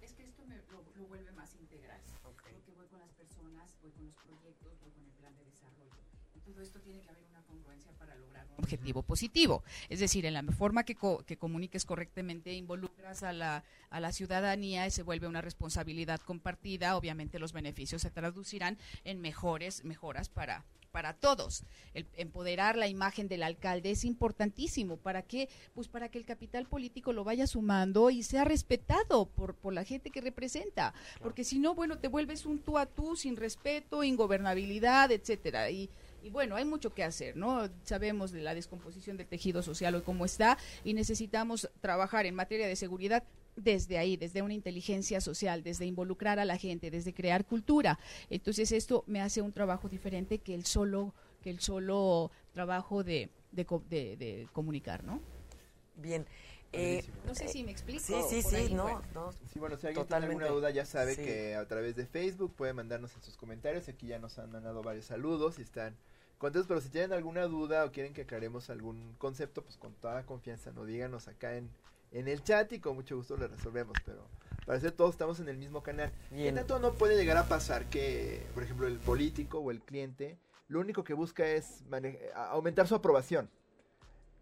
Es que esto me, lo, vuelve más integral. Porque voy con las personas, voy con los proyectos, voy con el plan de desarrollo todo esto tiene que haber una congruencia para lograr un objetivo positivo. Es decir, en la forma que, que comuniques correctamente, involucras a la, a la ciudadanía y se vuelve una responsabilidad compartida, obviamente los beneficios se traducirán en mejores mejoras para, para todos. El empoderar la imagen del alcalde es importantísimo. ¿Para qué? Pues para que el capital político lo vaya sumando y sea respetado por, por la gente que representa. Porque si no, bueno, te vuelves un tú a tú sin respeto, ingobernabilidad, etcétera. Y y bueno, hay mucho que hacer, ¿no? Sabemos de la descomposición del tejido social hoy cómo está y necesitamos trabajar en materia de seguridad desde ahí, desde una inteligencia social, desde involucrar a la gente, desde crear cultura. Entonces esto me hace un trabajo diferente que el solo que el solo trabajo de, de, de, comunicar, ¿no? Bien. Eh, no sé si me explico. Sí, sí, sí, no, Sí, bueno, si alguien tiene alguna duda ya sabe que a través de Facebook puede mandarnos en sus comentarios. Aquí ya nos han mandado varios saludos y están contentos. Pero si tienen alguna duda o quieren que aclaremos algún concepto, pues con toda confianza, no díganos acá en, en el chat y con mucho gusto le resolvemos. Pero parece todos estamos en el mismo canal. Y tanto no puede llegar a pasar que, por ejemplo, el político o el cliente lo único que busca es aumentar su aprobación?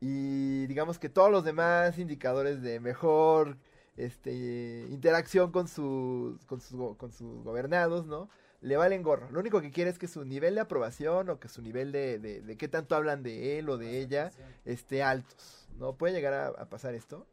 y digamos que todos los demás indicadores de mejor este, interacción con sus, con sus, con sus gobernados, ¿no? Le valen gorro. Lo único que quiere es que su nivel de aprobación o que su nivel de, de, de qué tanto hablan de él o de ella esté altos, ¿no? ¿Puede llegar a pasar esto?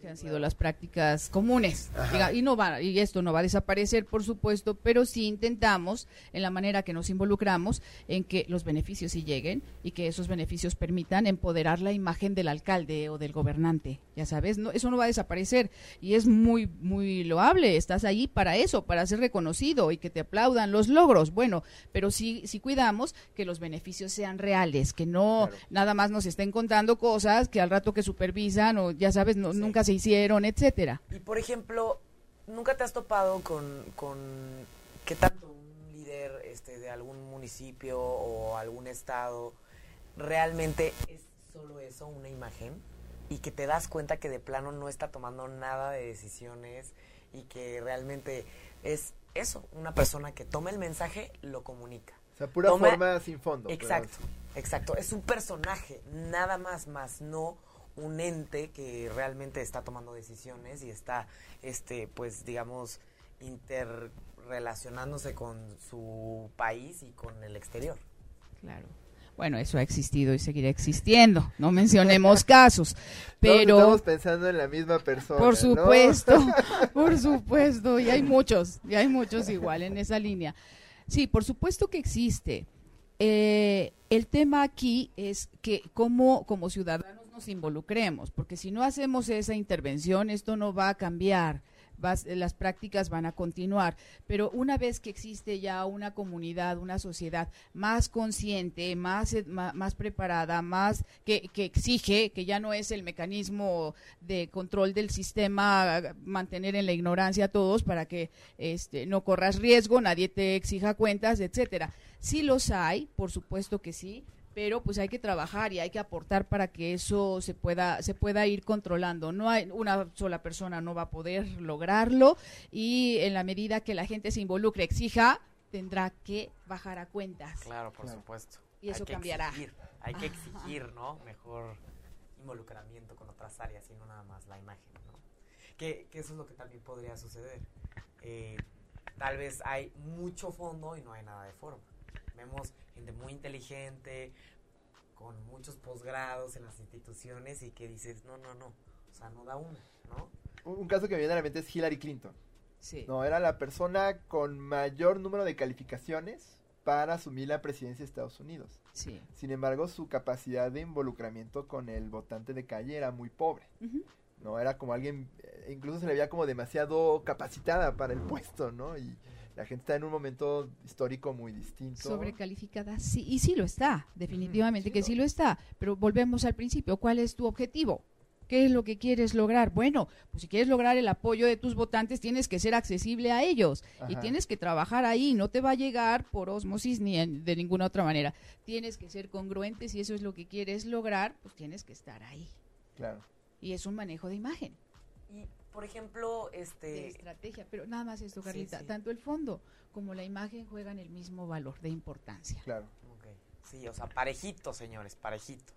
Que han sido las prácticas comunes. y no va, y esto no va a desaparecer, por supuesto, pero sí intentamos, en la manera que nos involucramos, en que los beneficios sí lleguen y que esos beneficios permitan empoderar la imagen del alcalde o del gobernante. Ya sabes, no, eso no va a desaparecer y es muy, muy loable. Estás ahí para eso, para ser reconocido y que te aplaudan los logros. Bueno, pero sí, sí cuidamos que los beneficios sean reales, que no nada más nos estén contando cosas que al rato que supervisan o ya sabes, no, nunca se hicieron, etcétera. Y por ejemplo, ¿nunca te has topado con, con qué tanto un líder este, de algún municipio o algún estado realmente es solo eso, una imagen? Y que te das cuenta que de plano no está tomando nada de decisiones y que realmente es eso, una persona que toma el mensaje, lo comunica. O sea, pura forma sin fondo. Exacto, exacto. Es un personaje, nada más, más no un ente que realmente está tomando decisiones y está, este, pues, digamos, interrelacionándose con su país y con el exterior. Claro. Bueno, eso ha existido y seguirá existiendo. No mencionemos casos, pero estamos pensando en la misma persona. Por supuesto, por supuesto, y hay muchos, y hay muchos igual en esa línea. Sí, por supuesto que existe. Eh, el tema aquí es que como como ciudadanos involucremos, porque si no hacemos esa intervención, esto no va a cambiar. las prácticas van a continuar, pero una vez que existe ya una comunidad, una sociedad más consciente, más, eh, más, preparada, más que, que, exige, que ya no es el mecanismo de control del sistema, mantener en la ignorancia a todos para que este, no corras riesgo, nadie te exija cuentas, etcétera. Sí los hay, por supuesto que sí, pero pues hay que trabajar y hay que aportar para que eso se pueda se pueda ir controlando. No hay una sola persona no va a poder lograrlo y en la medida que la gente se involucre, exija, tendrá que bajar a cuentas. Claro, por supuesto. Y eso cambiará. hay que exigir, ¿no? Mejor involucramiento con otras áreas y no nada más la imagen, ¿no? Que, eso es lo que también podría suceder. Eh, tal vez hay mucho fondo y no hay nada de forma. Vemos gente muy inteligente, con muchos posgrados en las instituciones y que dices, no, no, no, o sea, no da una, ¿no? Un caso que me viene a la mente es Hillary Clinton. Sí. No, era la persona con mayor número de calificaciones para asumir la presidencia de Estados Unidos. Sí. Sin embargo, su capacidad de involucramiento con el votante de calle era muy pobre. No, era como alguien, eh, incluso se le veía como demasiado capacitada para el puesto, ¿no? Y la gente está en un momento histórico muy distinto. Sobrecalificada, sí, y sí lo está, definitivamente que sí lo está, pero volvemos al principio, ¿cuál es tu objetivo? ¿Qué es lo que quieres lograr? Bueno, pues si quieres lograr el apoyo de tus votantes, tienes que ser accesible a ellos y tienes que trabajar ahí. No te va a llegar por osmosis ni de ninguna otra manera. Tienes que ser congruente. Si eso es lo que quieres lograr, pues tienes que estar ahí. Claro. Y es un manejo de imagen por ejemplo, este... De estrategia, pero nada más esto, Carlita. Tanto el fondo como la imagen juegan el mismo valor de importancia. Claro. Sí, o sea, parejito, señores, parejito.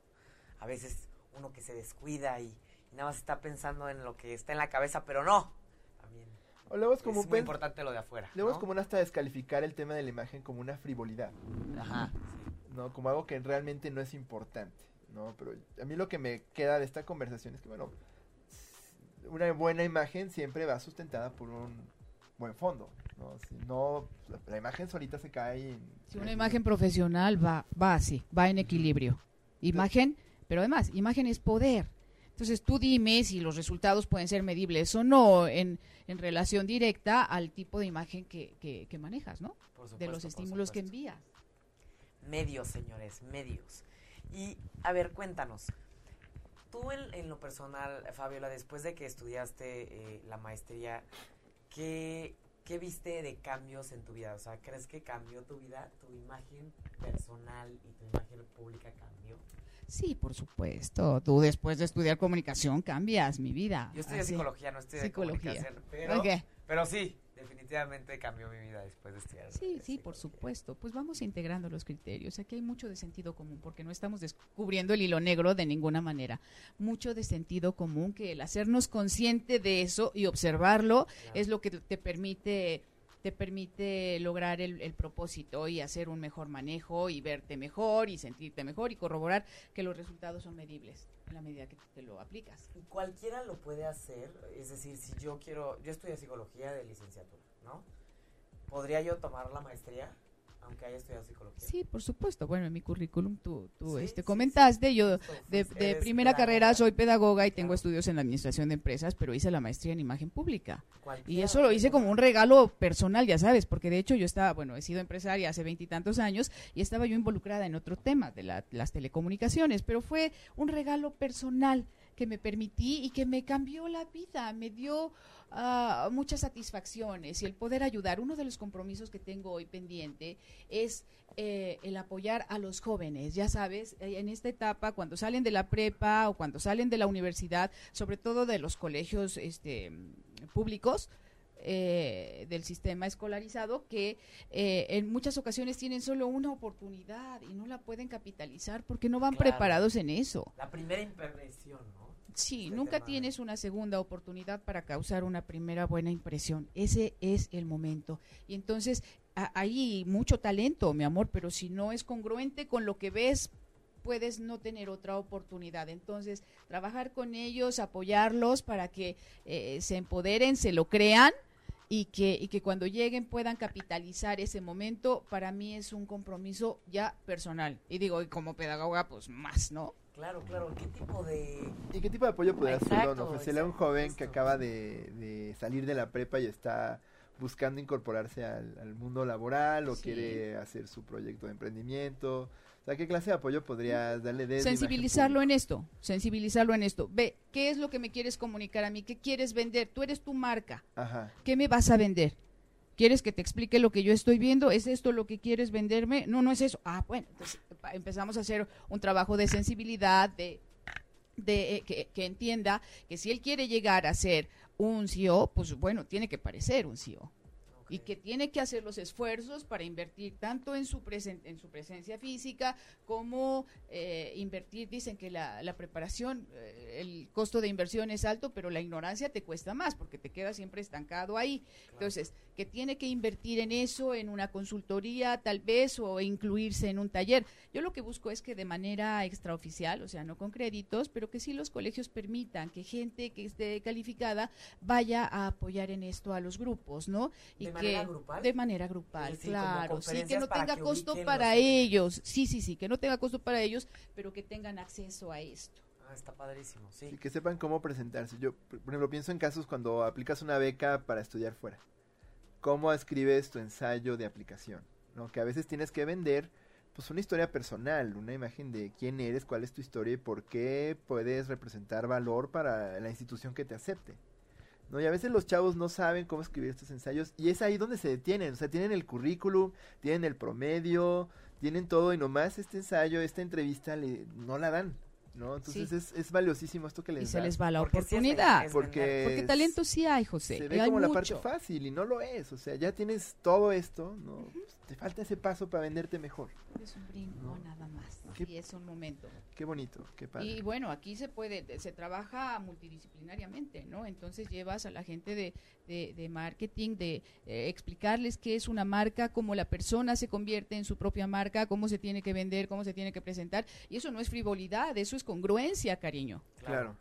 A veces uno que se descuida y, nada más está pensando en lo que está en la cabeza, pero no. También o luego es, como muy importante lo de afuera. Luego es como hasta descalificar el tema de la imagen como una frivolidad. Ajá. ¿No? Como algo que realmente no es importante. ¿no? Pero a mí lo que me queda de esta conversación es que, bueno, una buena imagen siempre va sustentada por un buen fondo. ¿no? Si no, la, imagen solita se cae. si una imagen profesional va, va así, va en equilibrio. Imagen, pero además, imagen es poder. Entonces tú dime si los resultados pueden ser medibles o no en, en relación directa al tipo de imagen que, que, manejas, ¿no? de los estímulos que envías. Medios, señores, medios. Y, a ver, cuéntanos, tú en, lo personal, Fabiola, después de que estudiaste eh, la maestría, ¿qué, ¿qué viste de cambios en tu vida? O sea, ¿crees que cambió tu vida, tu imagen personal y tu imagen pública cambió? Sí, por supuesto. Tú después de estudiar comunicación cambias mi vida. Yo estudié psicología, no estudié psicología. comunicación, pero, Pero sí, definitivamente cambió mi vida después de estudiar. Sí, sí, por supuesto. Pues vamos integrando los criterios. Aquí hay mucho de sentido común, porque no estamos descubriendo el hilo negro de ninguna manera. Mucho de sentido común que el hacernos consciente de eso y observarlo es lo que te permite te permite lograr el, el, propósito y hacer un mejor manejo y verte mejor y sentirte mejor y corroborar que los resultados son medibles en la medida que te lo aplicas. Y cualquiera lo puede hacer, es decir, si yo quiero, yo estudio psicología de licenciatura, ¿no? ¿Podría yo tomar la maestría? Aunque haya estudiado psicología. Sí, por supuesto. Bueno, en mi currículum tú, tú este, comentaste, yo de, de primera carrera soy pedagoga y tengo estudios en la administración de empresas, pero hice la maestría en imagen pública. Y eso lo hice como un regalo personal, ya sabes, porque de hecho yo estaba, bueno, he sido empresaria hace veintitantos años y estaba yo involucrada en otro tema de las telecomunicaciones, pero fue un regalo personal que me permití y que me cambió la vida, me dio uh, muchas satisfacciones y el poder ayudar. Uno de los compromisos que tengo hoy pendiente es eh, el apoyar a los jóvenes, ya sabes, eh, en esta etapa, cuando salen de la prepa o cuando salen de la universidad, sobre todo de los colegios este, públicos, eh, del sistema escolarizado que eh, en muchas ocasiones tienen solo una oportunidad y no la pueden capitalizar porque no van preparados en eso. La primera impresión, ¿no? Sí, nunca tienes una segunda oportunidad para causar una primera buena impresión. Ese es el momento. Y entonces hay mucho talento, mi amor, pero si no es congruente con lo que ves, puedes no tener otra oportunidad. Entonces, trabajar con ellos, apoyarlos para que eh, se empoderen, se lo crean y que, y que cuando lleguen puedan capitalizar ese momento, para mí es un compromiso ya personal. Y digo, y como pedagoga, pues más, ¿no? Claro, claro. ¿Qué tipo de...? ¿Y qué tipo de apoyo podría ser ofrecerle a un joven que acaba de, de, salir de la prepa y está buscando incorporarse al, mundo laboral o quiere hacer su proyecto de emprendimiento? O sea, ¿qué clase de apoyo podrías darle de Sensibilizarlo en esto, sensibilizarlo en esto. Ve, ¿qué es lo que me quieres comunicar a mí? ¿Qué quieres vender? Tú eres tu marca. Ajá. ¿Qué me vas a vender? ¿Quieres que te explique lo que yo estoy viendo? ¿Es esto lo que quieres venderme? No, no es eso. Ah, bueno, entonces empezamos a hacer un trabajo de sensibilidad, de, eh, que, que, entienda que si él quiere llegar a ser un CEO, pues bueno, tiene que parecer un CEO y que tiene que hacer los esfuerzos para invertir tanto en su, en su presencia física como eh, invertir, dicen que la, la preparación, eh, el costo de inversión es alto, pero la ignorancia te cuesta más porque te quedas siempre estancado ahí. Entonces, que tiene que invertir en eso, en una consultoría tal vez o incluirse en un taller. Yo lo que busco es que de manera extraoficial, o sea, no con créditos, pero que sí los colegios permitan que gente que esté calificada vaya a apoyar en esto a los grupos, ¿no? Y manera grupal? De manera grupal, claro. Sí, que no tenga costo para ellos. Sí, sí, sí, que no tenga costo para ellos, pero que tengan acceso a esto. Ah, está padrísimo, sí. Y que sepan cómo presentarse. Yo, por ejemplo, pienso en casos cuando aplicas una beca para estudiar fuera. ¿Cómo escribes tu ensayo de aplicación? ¿no? Que a veces tienes que vender pues una historia personal, una imagen de quién eres, cuál es tu historia y por qué puedes representar valor para la institución que te acepte. ¿No? Y a veces los chavos no saben cómo escribir estos ensayos y es ahí donde se detienen, o sea, tienen el currículum, tienen el promedio, tienen todo y nomás este ensayo, esta entrevista le, no la dan. ¿No? Entonces es, es, valiosísimo esto que les Y se les va la oportunidad. porque, porque talento sí hay, José. Se ve como la parte fácil y no lo es. O sea, ya tienes todo esto, ¿no? te falta ese paso para venderte mejor. Es un brinco nada más. y es un momento. Qué bonito, qué padre. Y bueno, aquí se puede, se trabaja multidisciplinariamente, ¿no? Entonces llevas a la gente de, de, marketing, de eh, explicarles qué es una marca, cómo la persona se convierte en su propia marca, cómo se tiene que vender, cómo se tiene que presentar. Y eso no es frivolidad, eso es congruencia, cariño. Claro.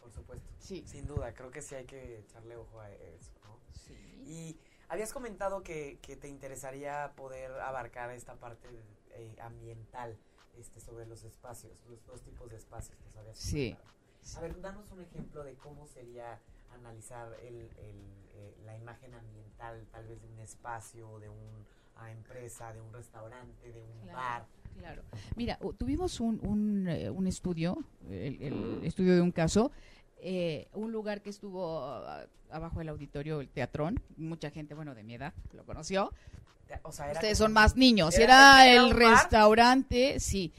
Por supuesto. Sí. Sin duda, creo que sí hay que echarle ojo a eso, ¿no? Sí. Y Habías comentado que, que te interesaría poder abarcar esta parte eh, ambiental este, sobre los espacios, los dos tipos de espacios. sí. A ver, danos un ejemplo de cómo sería analizar el, el, eh, la imagen ambiental, tal vez de un espacio, de una empresa, de un restaurante, de un bar. Claro. Mira, tuvimos un, un, eh, un estudio, el, el, estudio de un caso, eh, un lugar que estuvo ah, abajo del auditorio, el Teatrón, mucha gente, bueno, de mi edad lo conoció. Ustedes son más niños. Era, el restaurante, sí,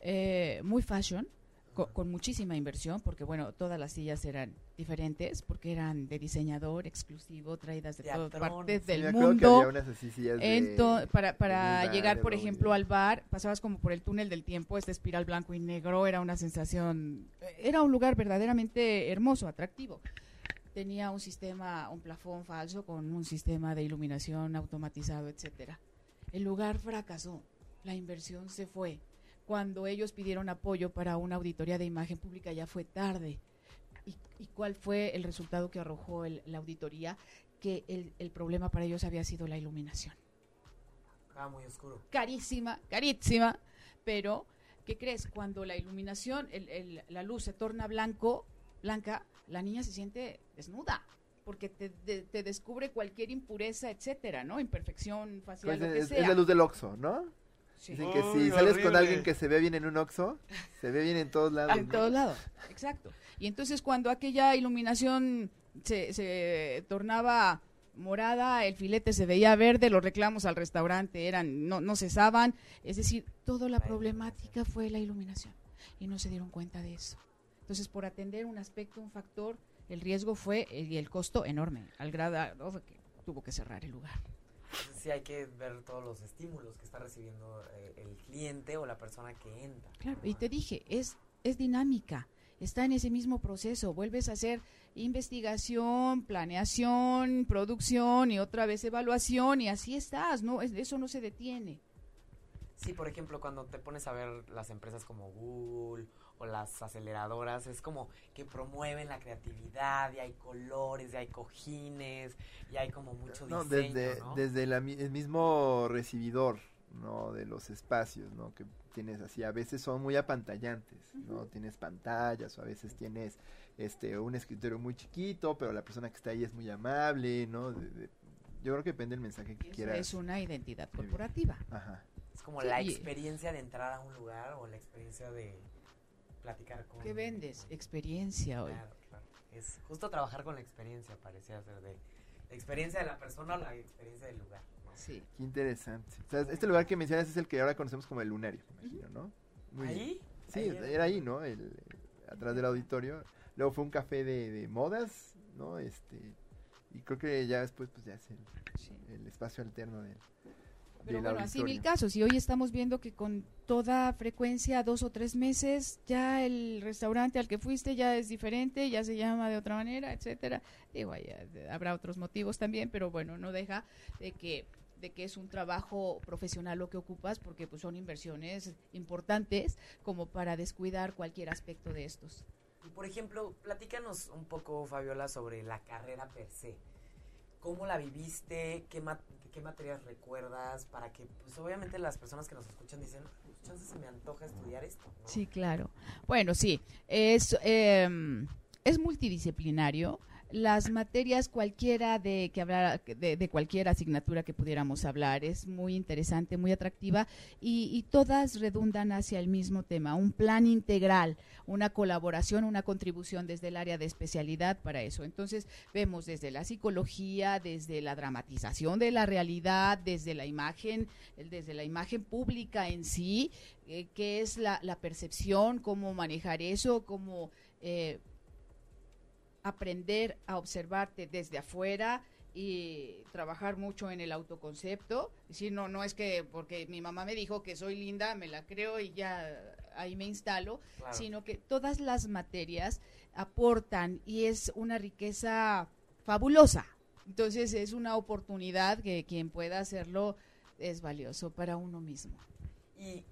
eh, muy fashion, con, muchísima inversión, porque bueno, todas las sillas eran diferentes porque eran de diseñador exclusivo, traídas de todas partes Sí, del que mundo. había unas así sillas de- Ento- para para de llegar, por ejemplo, al bar, pasabas como por el túnel del tiempo, esta espiral blanco y negro, era una sensación, era un lugar verdaderamente hermoso, atractivo. Tenía un sistema, un plafón falso con un sistema de iluminación automatizado, etcétera. El lugar fracasó, la inversión se fue. Cuando ellos pidieron apoyo para una auditoría de imagen pública ya fue tarde. ¿Y, cuál fue el resultado que arrojó el- la auditoría? Que el, el problema para ellos había sido la iluminación Estaba muy oscuro. carísima, carísima, pero ¿qué crees? Cuando la iluminación, el- el- la luz se torna blanco, blanca, la niña se siente desnuda, porque te, de- te descubre cualquier impureza, etcétera, ¿no? Imperfección facial, Pues lo que es, sea. es la luz del Oxxo, ¿no? Sí. Dicen que Uy, si sales con alguien que se ve bien en un Oxxo, se ve bien en todos lados. En ¿no? todos lados, exacto. Y entonces cuando aquella iluminación se, se tornaba morada, el filete se veía verde, los reclamos al restaurante eran no, no cesaban, es decir, toda la problemática fue la iluminación y no se dieron cuenta de eso. Entonces, por atender un aspecto, un factor, el riesgo fue eh, y el costo enorme, al grado que tuvo que cerrar el lugar. Entonces sí hay que ver todos los estímulos que está recibiendo eh, el cliente o la persona que entra. Claro, y te dije, es, es dinámica, está en ese mismo proceso, vuelves a hacer investigación, planeación, producción y otra vez evaluación y así estás, no Es- eso no se detiene. Sí, por ejemplo, cuando te pones a ver las empresas como Google o las aceleradoras, es como que promueven la creatividad y hay colores, y hay cojines, y hay como mucho No, diseño, desde, ¿no? desde la mi- el mismo recibidor, ¿no? De los espacios, ¿no? Que tienes así, a veces son muy apantallantes, ¿no? Tienes pantallas o a veces tienes este un escritorio muy chiquito, pero la persona que está ahí es muy amable, ¿no? De- de- yo creo que depende del mensaje que Eso quieras. es una identidad corporativa. Ajá. Es como Sí, la experiencia de entrar a un lugar o la experiencia de platicar con... ¿Qué vendes? Experiencia hoy. Claro, claro. Es justo trabajar con la experiencia, parecía ser de la experiencia de la persona o la experiencia del lugar. ¿no? Sí. Qué interesante. O sea, este lugar que mencionas es el que ahora conocemos como el lunario, me imagino, ¿no? Muy bien. ¿Ahí? Sí, Ahí era ahí, ¿no? El, el- atrás del auditorio. Luego fue un café de, de modas, ¿no? Este, y creo que ya después, pues ya es el, sí. el espacio alterno del, Pero del bueno, así mil casos. Y hoy estamos viendo que con toda frecuencia, dos o tres meses, ya el restaurante al que fuiste ya es diferente, ya se llama de otra manera, etcétera. Digo, ahí, eh, habrá otros motivos también, pero bueno, no deja de que de que es un trabajo profesional lo que ocupas porque pues son inversiones importantes como para descuidar cualquier aspecto de estos. Y por ejemplo, platícanos un poco, Fabiola, sobre la carrera per se. ¿Cómo la viviste? ¿Qué, ma- qué materias recuerdas? Para que, pues obviamente las personas que nos escuchan dicen, chance se me antoja estudiar esto. ¿no? Sí, claro. Bueno, sí, es, em, es multidisciplinario. Las materias cualquiera de que hablara, de, cualquier asignatura que pudiéramos hablar es muy interesante, muy atractiva y, todas redundan hacia el mismo tema, un plan integral, una colaboración, una contribución desde el área de especialidad para eso. Entonces vemos desde la psicología, desde la dramatización de la realidad, desde la imagen, desde la imagen pública en sí, eh, qué es la, la percepción, cómo manejar eso, cómo eh, aprender a observarte desde afuera y trabajar mucho en el autoconcepto. Decir, no, no es que porque mi mamá me dijo que soy linda, me la creo y ya ahí me instalo, Claro. sino que todas las materias aportan y es una riqueza fabulosa. Entonces es una oportunidad que quien pueda hacerlo es valioso para uno mismo. Y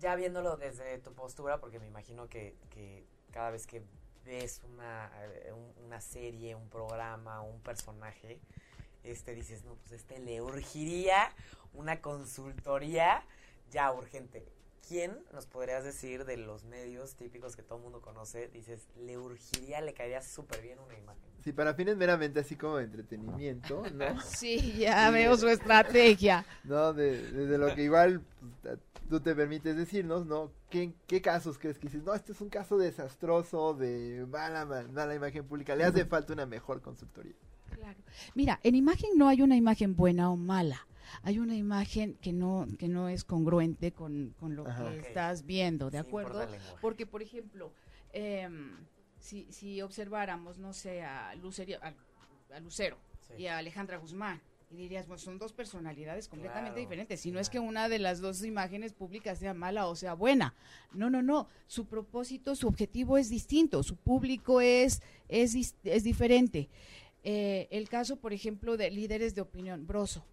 ya viéndolo desde tu postura, porque me imagino que, que cada vez que ves una, eh, un- una serie, un programa, un personaje, este dices, no, pues este le urgiría una consultoría ya urgente. ¿Quién nos podrías decir de los medios típicos que todo el mundo conoce? Dices, le urgiría, le caería súper bien una imagen. Sí, para fines meramente así como de entretenimiento, ¿no? Sí, ya veo su estrategia. No, de, desde lo que igual pues, tú te permites decirnos, ¿no? ¿Qué, ¿Qué casos crees que dices? No, este es un caso desastroso de mala, ma- mala imagen pública. Le hace falta una mejor consultoría. Claro. Mira, en imagen no hay una imagen buena o mala. Hay una imagen que no, que no es congruente con, con lo Ajá. que estás viendo, ¿de Sí acuerdo? Porque, por ejemplo, em, si, si observáramos, no sé, a, Lucerio, a, Lucero y a Alejandra Guzmán, y dirías, bueno, son dos personalidades completamente diferentes. Si no es que una de las dos imágenes públicas sea mala o sea buena. No, no, no. Su propósito, su objetivo es distinto. Su público es, es, es diferente. Eh, el caso, por ejemplo, de líderes de opinión, Broso.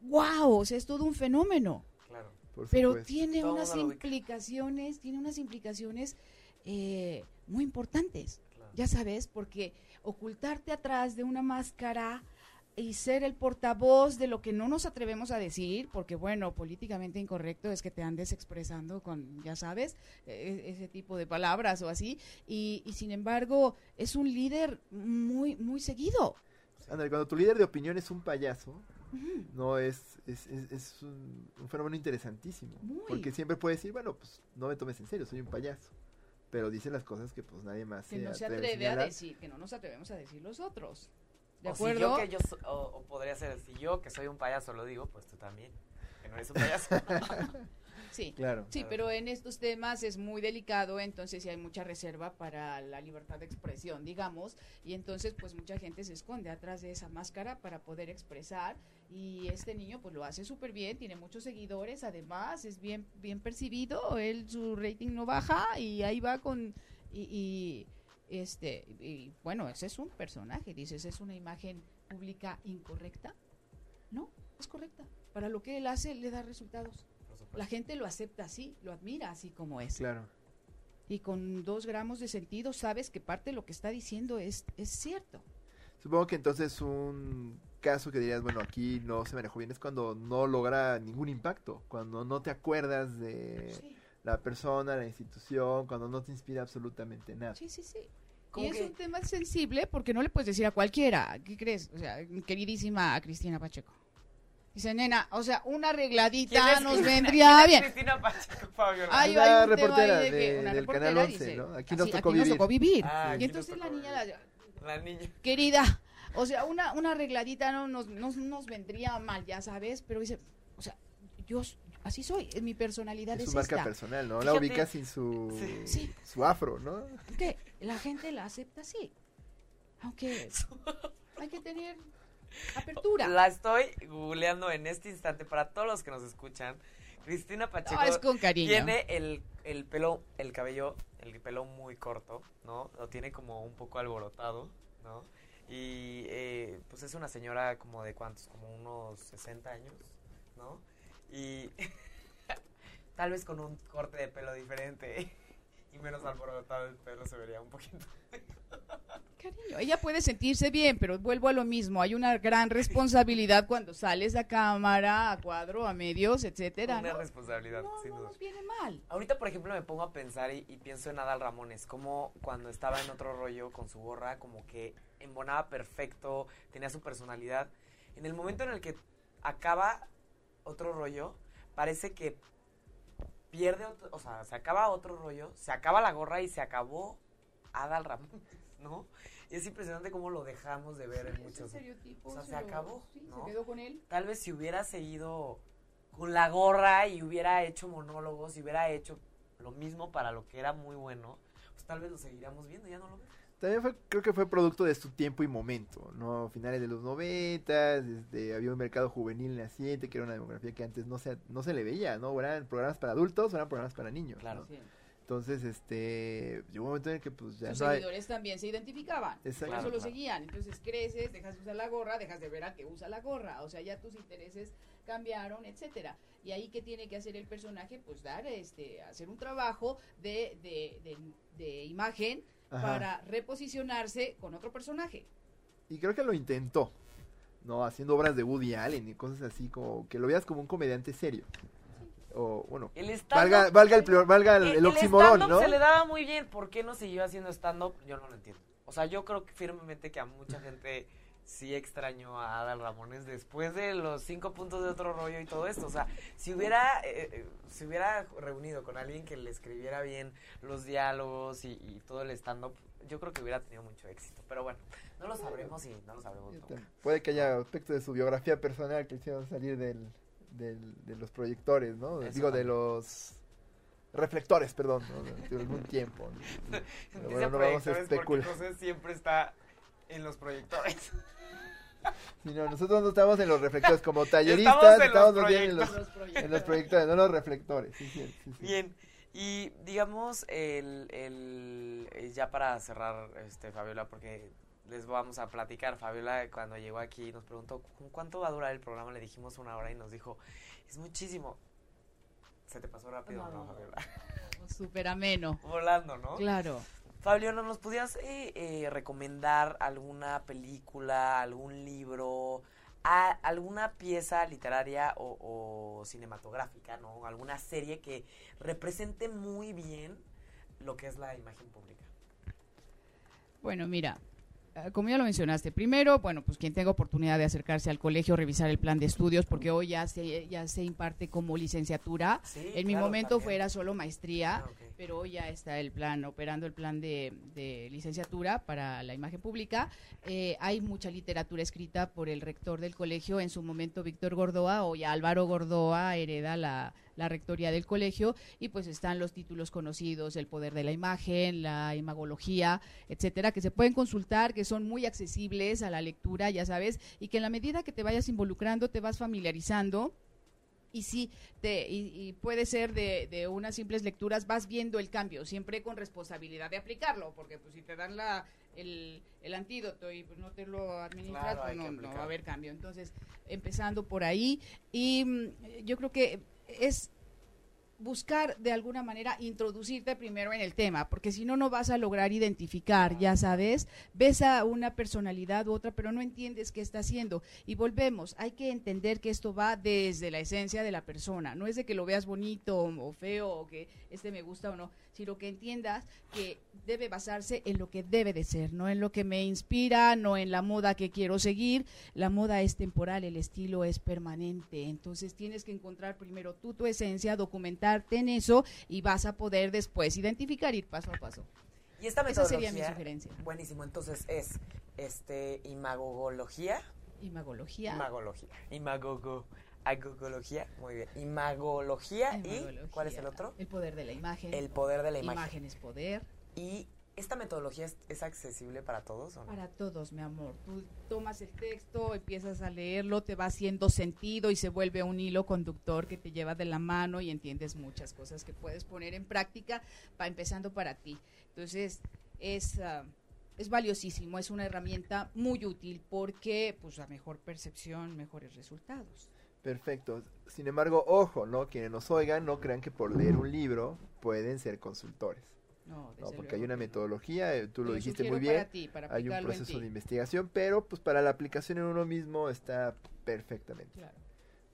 ¡Wow! O sea, es todo un fenómeno. Claro. Pero tiene unas implicaciones, tiene unas implicaciones eh, muy importantes. Ya sabes, porque ocultarte atrás de una máscara y ser el portavoz de lo que no nos atrevemos a decir, porque bueno, políticamente incorrecto es que te andes expresando con, ya sabes, e, e, ese tipo de palabras o así, y, sin embargo es un líder muy, muy seguido. cuando tu líder de opinión es un payaso, no es, es, es, un, fenómeno interesantísimo, porque siempre puede decir, bueno, pues no me tomes en serio, soy un payaso pero dice las cosas que pues nadie más que no se atreve a, decir, que no nos atrevemos a decir los otros. ¿De acuerdo? O, que yo, o, podría ser, si yo que soy un payaso lo digo, pues tú también, que no eres un payaso. sí, claro. Sí, pero en estos temas es muy delicado, entonces sí hay mucha reserva para la libertad de expresión, digamos, y entonces pues mucha gente se esconde atrás de esa máscara para poder expresar y este niño pues lo hace súper bien, tiene muchos seguidores, además es bien bien percibido, él su rating no baja y ahí va con y este, y bueno, ese es un personaje, dices, es una imagen pública incorrecta. No, es correcta. Para lo que él hace, le da resultados. La gente lo acepta así, lo admira así como es. Claro. Y con dos gramos de sentido sabes que parte de lo que está diciendo es, es cierto. Supongo que entonces un caso que dirías, bueno, aquí no se manejó bien, es cuando no logra ningún impacto, cuando no te acuerdas de la persona, la institución, cuando no te inspira absolutamente nada. Sí, sí, sí. Y es un tema sensible porque no le puedes decir a cualquiera, ¿qué crees? O sea, queridísima Cristina Pacheco. Dice, nena, o sea, una arregladita nos vendría bien. Cristina Pacheco, Fabio. Hay una reportera de, del Canal 11, ¿no? Aquí nos tocó vivir. Nos tocó vivir. Ah, y entonces la niña, la, la, niña. Querida, o sea, una, una arregladita no nos, nos, nos vendría mal, ya sabes, pero dice, o sea, yo, así soy, mi personalidad es, es su marca personal, ¿no? la ubica sin su, su afro, ¿no? Que la gente la acepta así, aunque hay que tener apertura. La estoy googleando en este instante para todos los que nos escuchan. Cristina Pacheco tiene el, el pelo, el cabello, el pelo muy corto, ¿no? Lo tiene como un poco alborotado, ¿no? Y eh, pues es una señora como de cuántos, como unos 60 años, ¿no? Y tal vez con un corte de pelo diferente y menos alborotado el pelo se vería un poquito. Cariño, ella puede sentirse bien, pero vuelvo a lo mismo. Hay una gran responsabilidad cuando sales a cámara, a cuadro, a medios, etcétera. Una responsabilidad, no, no nos viene mal. Ahorita, por ejemplo, me pongo a pensar y, pienso en Adal Ramones, como cuando estaba en otro rollo con su gorra, como que embonaba perfecto, tenía su personalidad. En el momento en el que acaba otro rollo, parece que pierde, otro, o sea, se acaba otro rollo, se acaba la gorra y se acabó Adal Ramón, ¿no? Y es impresionante cómo lo dejamos de ver en muchos. O sea, se, acabó. se quedó con él. Tal vez si hubiera seguido con la gorra y hubiera hecho monólogos y hubiera hecho lo mismo para lo que era muy bueno, pues tal vez lo seguiríamos viendo, ya no lo vemos. También fue, creo que fue producto de su tiempo y momento, ¿no? Finales de los noventas, este, había un mercado juvenil naciente, que era una demografía que antes no se, no se le veía, ¿no? eran programas para adultos o eran programas para niños. Claro. Entonces, este, llegó un momento en el que pues ya Sus seguidores también se identificaban, por eso lo seguían. Entonces creces, dejas de usar la gorra, dejas de ver a que usa la gorra, o sea, ya tus intereses cambiaron, etcétera. Y ahí qué tiene que hacer el personaje, pues dar, este, hacer un trabajo de, de, de, de imagen para reposicionarse con otro personaje. Y creo que lo intentó, ¿no? Haciendo obras de Woody Allen y cosas así, como que lo veas como un comediante serio. O, bueno, valga, valga, el, valga el, el, oxímoron, ¿no? se le daba muy bien. ¿Por qué no siguió haciendo stand-up? Yo no lo entiendo. O sea, yo creo que firmemente que a mucha gente sí extraño a Adal Ramones después de los cinco puntos de otro rollo y todo esto. O sea, si hubiera, eh, eh, si hubiera reunido con alguien que le escribiera bien los diálogos y, todo el stand-up, yo creo que hubiera tenido mucho éxito. Pero bueno, no lo sabremos y no lo sabremos Puede que haya aspectos de su biografía personal que hicieron salir del, del, de los proyectores, ¿no? Digo, de los reflectores, perdón, de algún tiempo. bueno, no vamos a especular. José siempre está en los proyectores. Sí, no, nosotros no estamos en los reflectores, como talleristas estamos, en, los, en, los, proyectores, no los reflectores. Bien, y digamos, el, el, eh, ya para cerrar, este Fabiola, porque les vamos a platicar, Fabiola cuando llegó aquí nos preguntó, ¿cuánto va a durar el programa? Le dijimos una hora y nos dijo, es muchísimo. Se te pasó rápido, ¿no, Fabiola? Súper ameno. Volando, ¿no? Claro. Fabiola, ¿nos podías eh, eh, recomendar alguna película, algún libro, alguna pieza literaria o, cinematográfica, ¿no? Alguna serie que represente muy bien lo que es la imagen pública. Bueno, mira, como ya lo mencionaste, primero, bueno, pues quien tenga oportunidad de acercarse al colegio, revisar el plan de estudios, porque hoy ya se, ya se imparte como licenciatura. en mi momento fuera solo maestría, ah, pero hoy ya está el plan, operando el plan de, licenciatura para la imagen pública. Eh, hay mucha literatura escrita por el rector del colegio, en su momento Víctor Gordoa, hoy Álvaro Gordoa hereda la la rectoría del colegio y pues están los títulos conocidos, el poder de la imagen, la imagología, etcétera, que se pueden consultar, que son muy accesibles a la lectura, ya sabes, y que en la medida que te vayas involucrando te vas familiarizando y sí, te, y, puede ser de, de, unas simples lecturas, vas viendo el cambio, siempre con responsabilidad de aplicarlo, porque pues si te dan la, el, el antídoto y pues no te lo administras, pues no, no, va a haber cambio. Entonces, empezando por ahí, y mm, yo creo que es buscar de alguna manera introducirte primero en el tema, porque si no, no vas a lograr identificar, ya sabes, ves a una personalidad u otra, pero no entiendes qué está haciendo. Y volvemos, hay que entender que esto va desde la esencia de la persona, no es de que lo veas bonito o feo o que este me gusta o no, sino que entiendas que debe basarse en lo que debe de ser, no en lo que me inspira, no en la moda que quiero seguir. La moda es temporal, el estilo es permanente. Entonces tienes que encontrar primero tú tu esencia, documentarte en eso y vas a poder después identificar ir paso a paso. Y esta metodología, Esa sería mi sugerencia. Buenísimo, entonces es este imagología. Imagología. Imagología. Imagogo. Agogología, muy bien. Imagología, y ¿cuál es el otro? El poder de la imagen. El poder de la imagen. Imagen es poder. Y esta metodología es, accesible para todos o no? Para todos, mi amor. Tú tomas el texto, empiezas a leerlo, te va haciendo sentido y se vuelve un hilo conductor que te lleva de la mano y entiendes muchas cosas que puedes poner en práctica para empezando para ti. Entonces, es ah, es valiosísimo, es una herramienta muy útil porque pues a mejor percepción, mejores resultados. Perfecto. Sin embargo, ojo, ¿no? Quienes nos oigan no crean que por leer un libro pueden ser consultores. No, porque hay una metodología, eh, tú lo dijiste muy bien, hay un proceso de investigación, pero pues para la aplicación en uno mismo está perfectamente. Claro.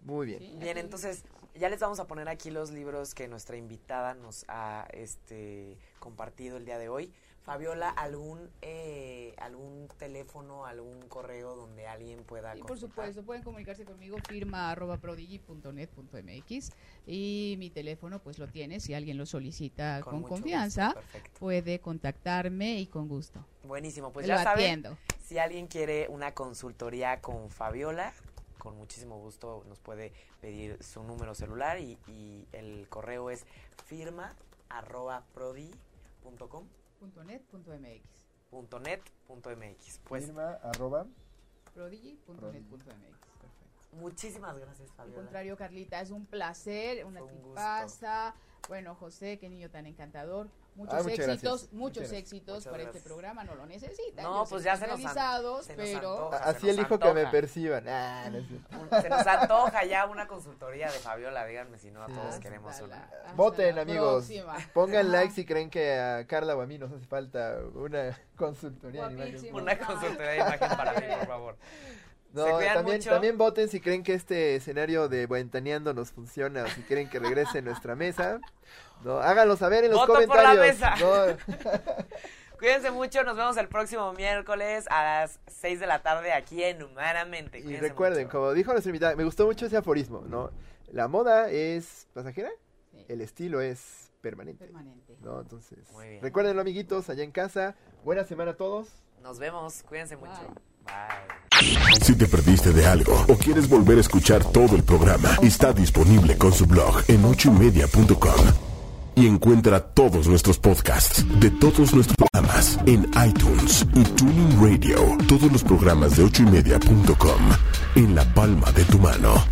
Muy bien. bien, entonces ya les vamos a poner aquí los libros que nuestra invitada nos ha este compartido el día de hoy. Fabiola, ¿algún, eh, algún teléfono, algún correo donde alguien pueda sí, por supuesto, pueden comunicarse conmigo, firma arroba prodigy.net.mx y mi teléfono pues lo tiene, si alguien lo solicita con, confianza, puede contactarme y con gusto. Buenísimo, pues ya saben, si alguien quiere una consultoría con Fabiola, con muchísimo gusto nos puede pedir su número celular y, y el correo es firma arroba .net.mx. .net.mx. Pues, Firma arroba prodigy.net.mx. Muchísimas gracias, Fabiola. Al contrario, Carlita, es un placer, una tipaza. Bueno, José, qué niño tan encantador. Muchos éxitos, muchos éxitos para este programa, no lo necesitan. No, pues ya se nos, se pero así elijo que me perciban. Ah, se nos antoja ya una consultoría de Fabiola, díganme si no a todos queremos una. Voten, amigos. Pongan like si creen que a Carla o a mí nos hace falta una consultoría de imagen. Una consultoría de imagen para mí, por favor. No, también, también voten si creen que este escenario de Buentaneando nos funciona o si quieren que regrese nuestra mesa. No, háganlo saber en los comentarios. Cuídense mucho, nos vemos el próximo miércoles a las 6 de la tarde aquí en Humanamente. y recuerden, como dijo nuestra invitada, me gustó mucho ese aforismo, ¿no? La moda es pasajera, el estilo es permanente. Permanente. ¿no? Entonces, recuérdenlo, amiguitos, allá en casa. Buena semana a todos. Nos vemos, cuídense mucho. Si te perdiste de algo o quieres volver a escuchar todo el programa, está disponible con su blog en ochoymedia.com y encuentra todos nuestros podcasts de todos nuestros programas en iTunes y Tuning Radio. Todos los programas de ochoymedia.com en la palma de tu mano.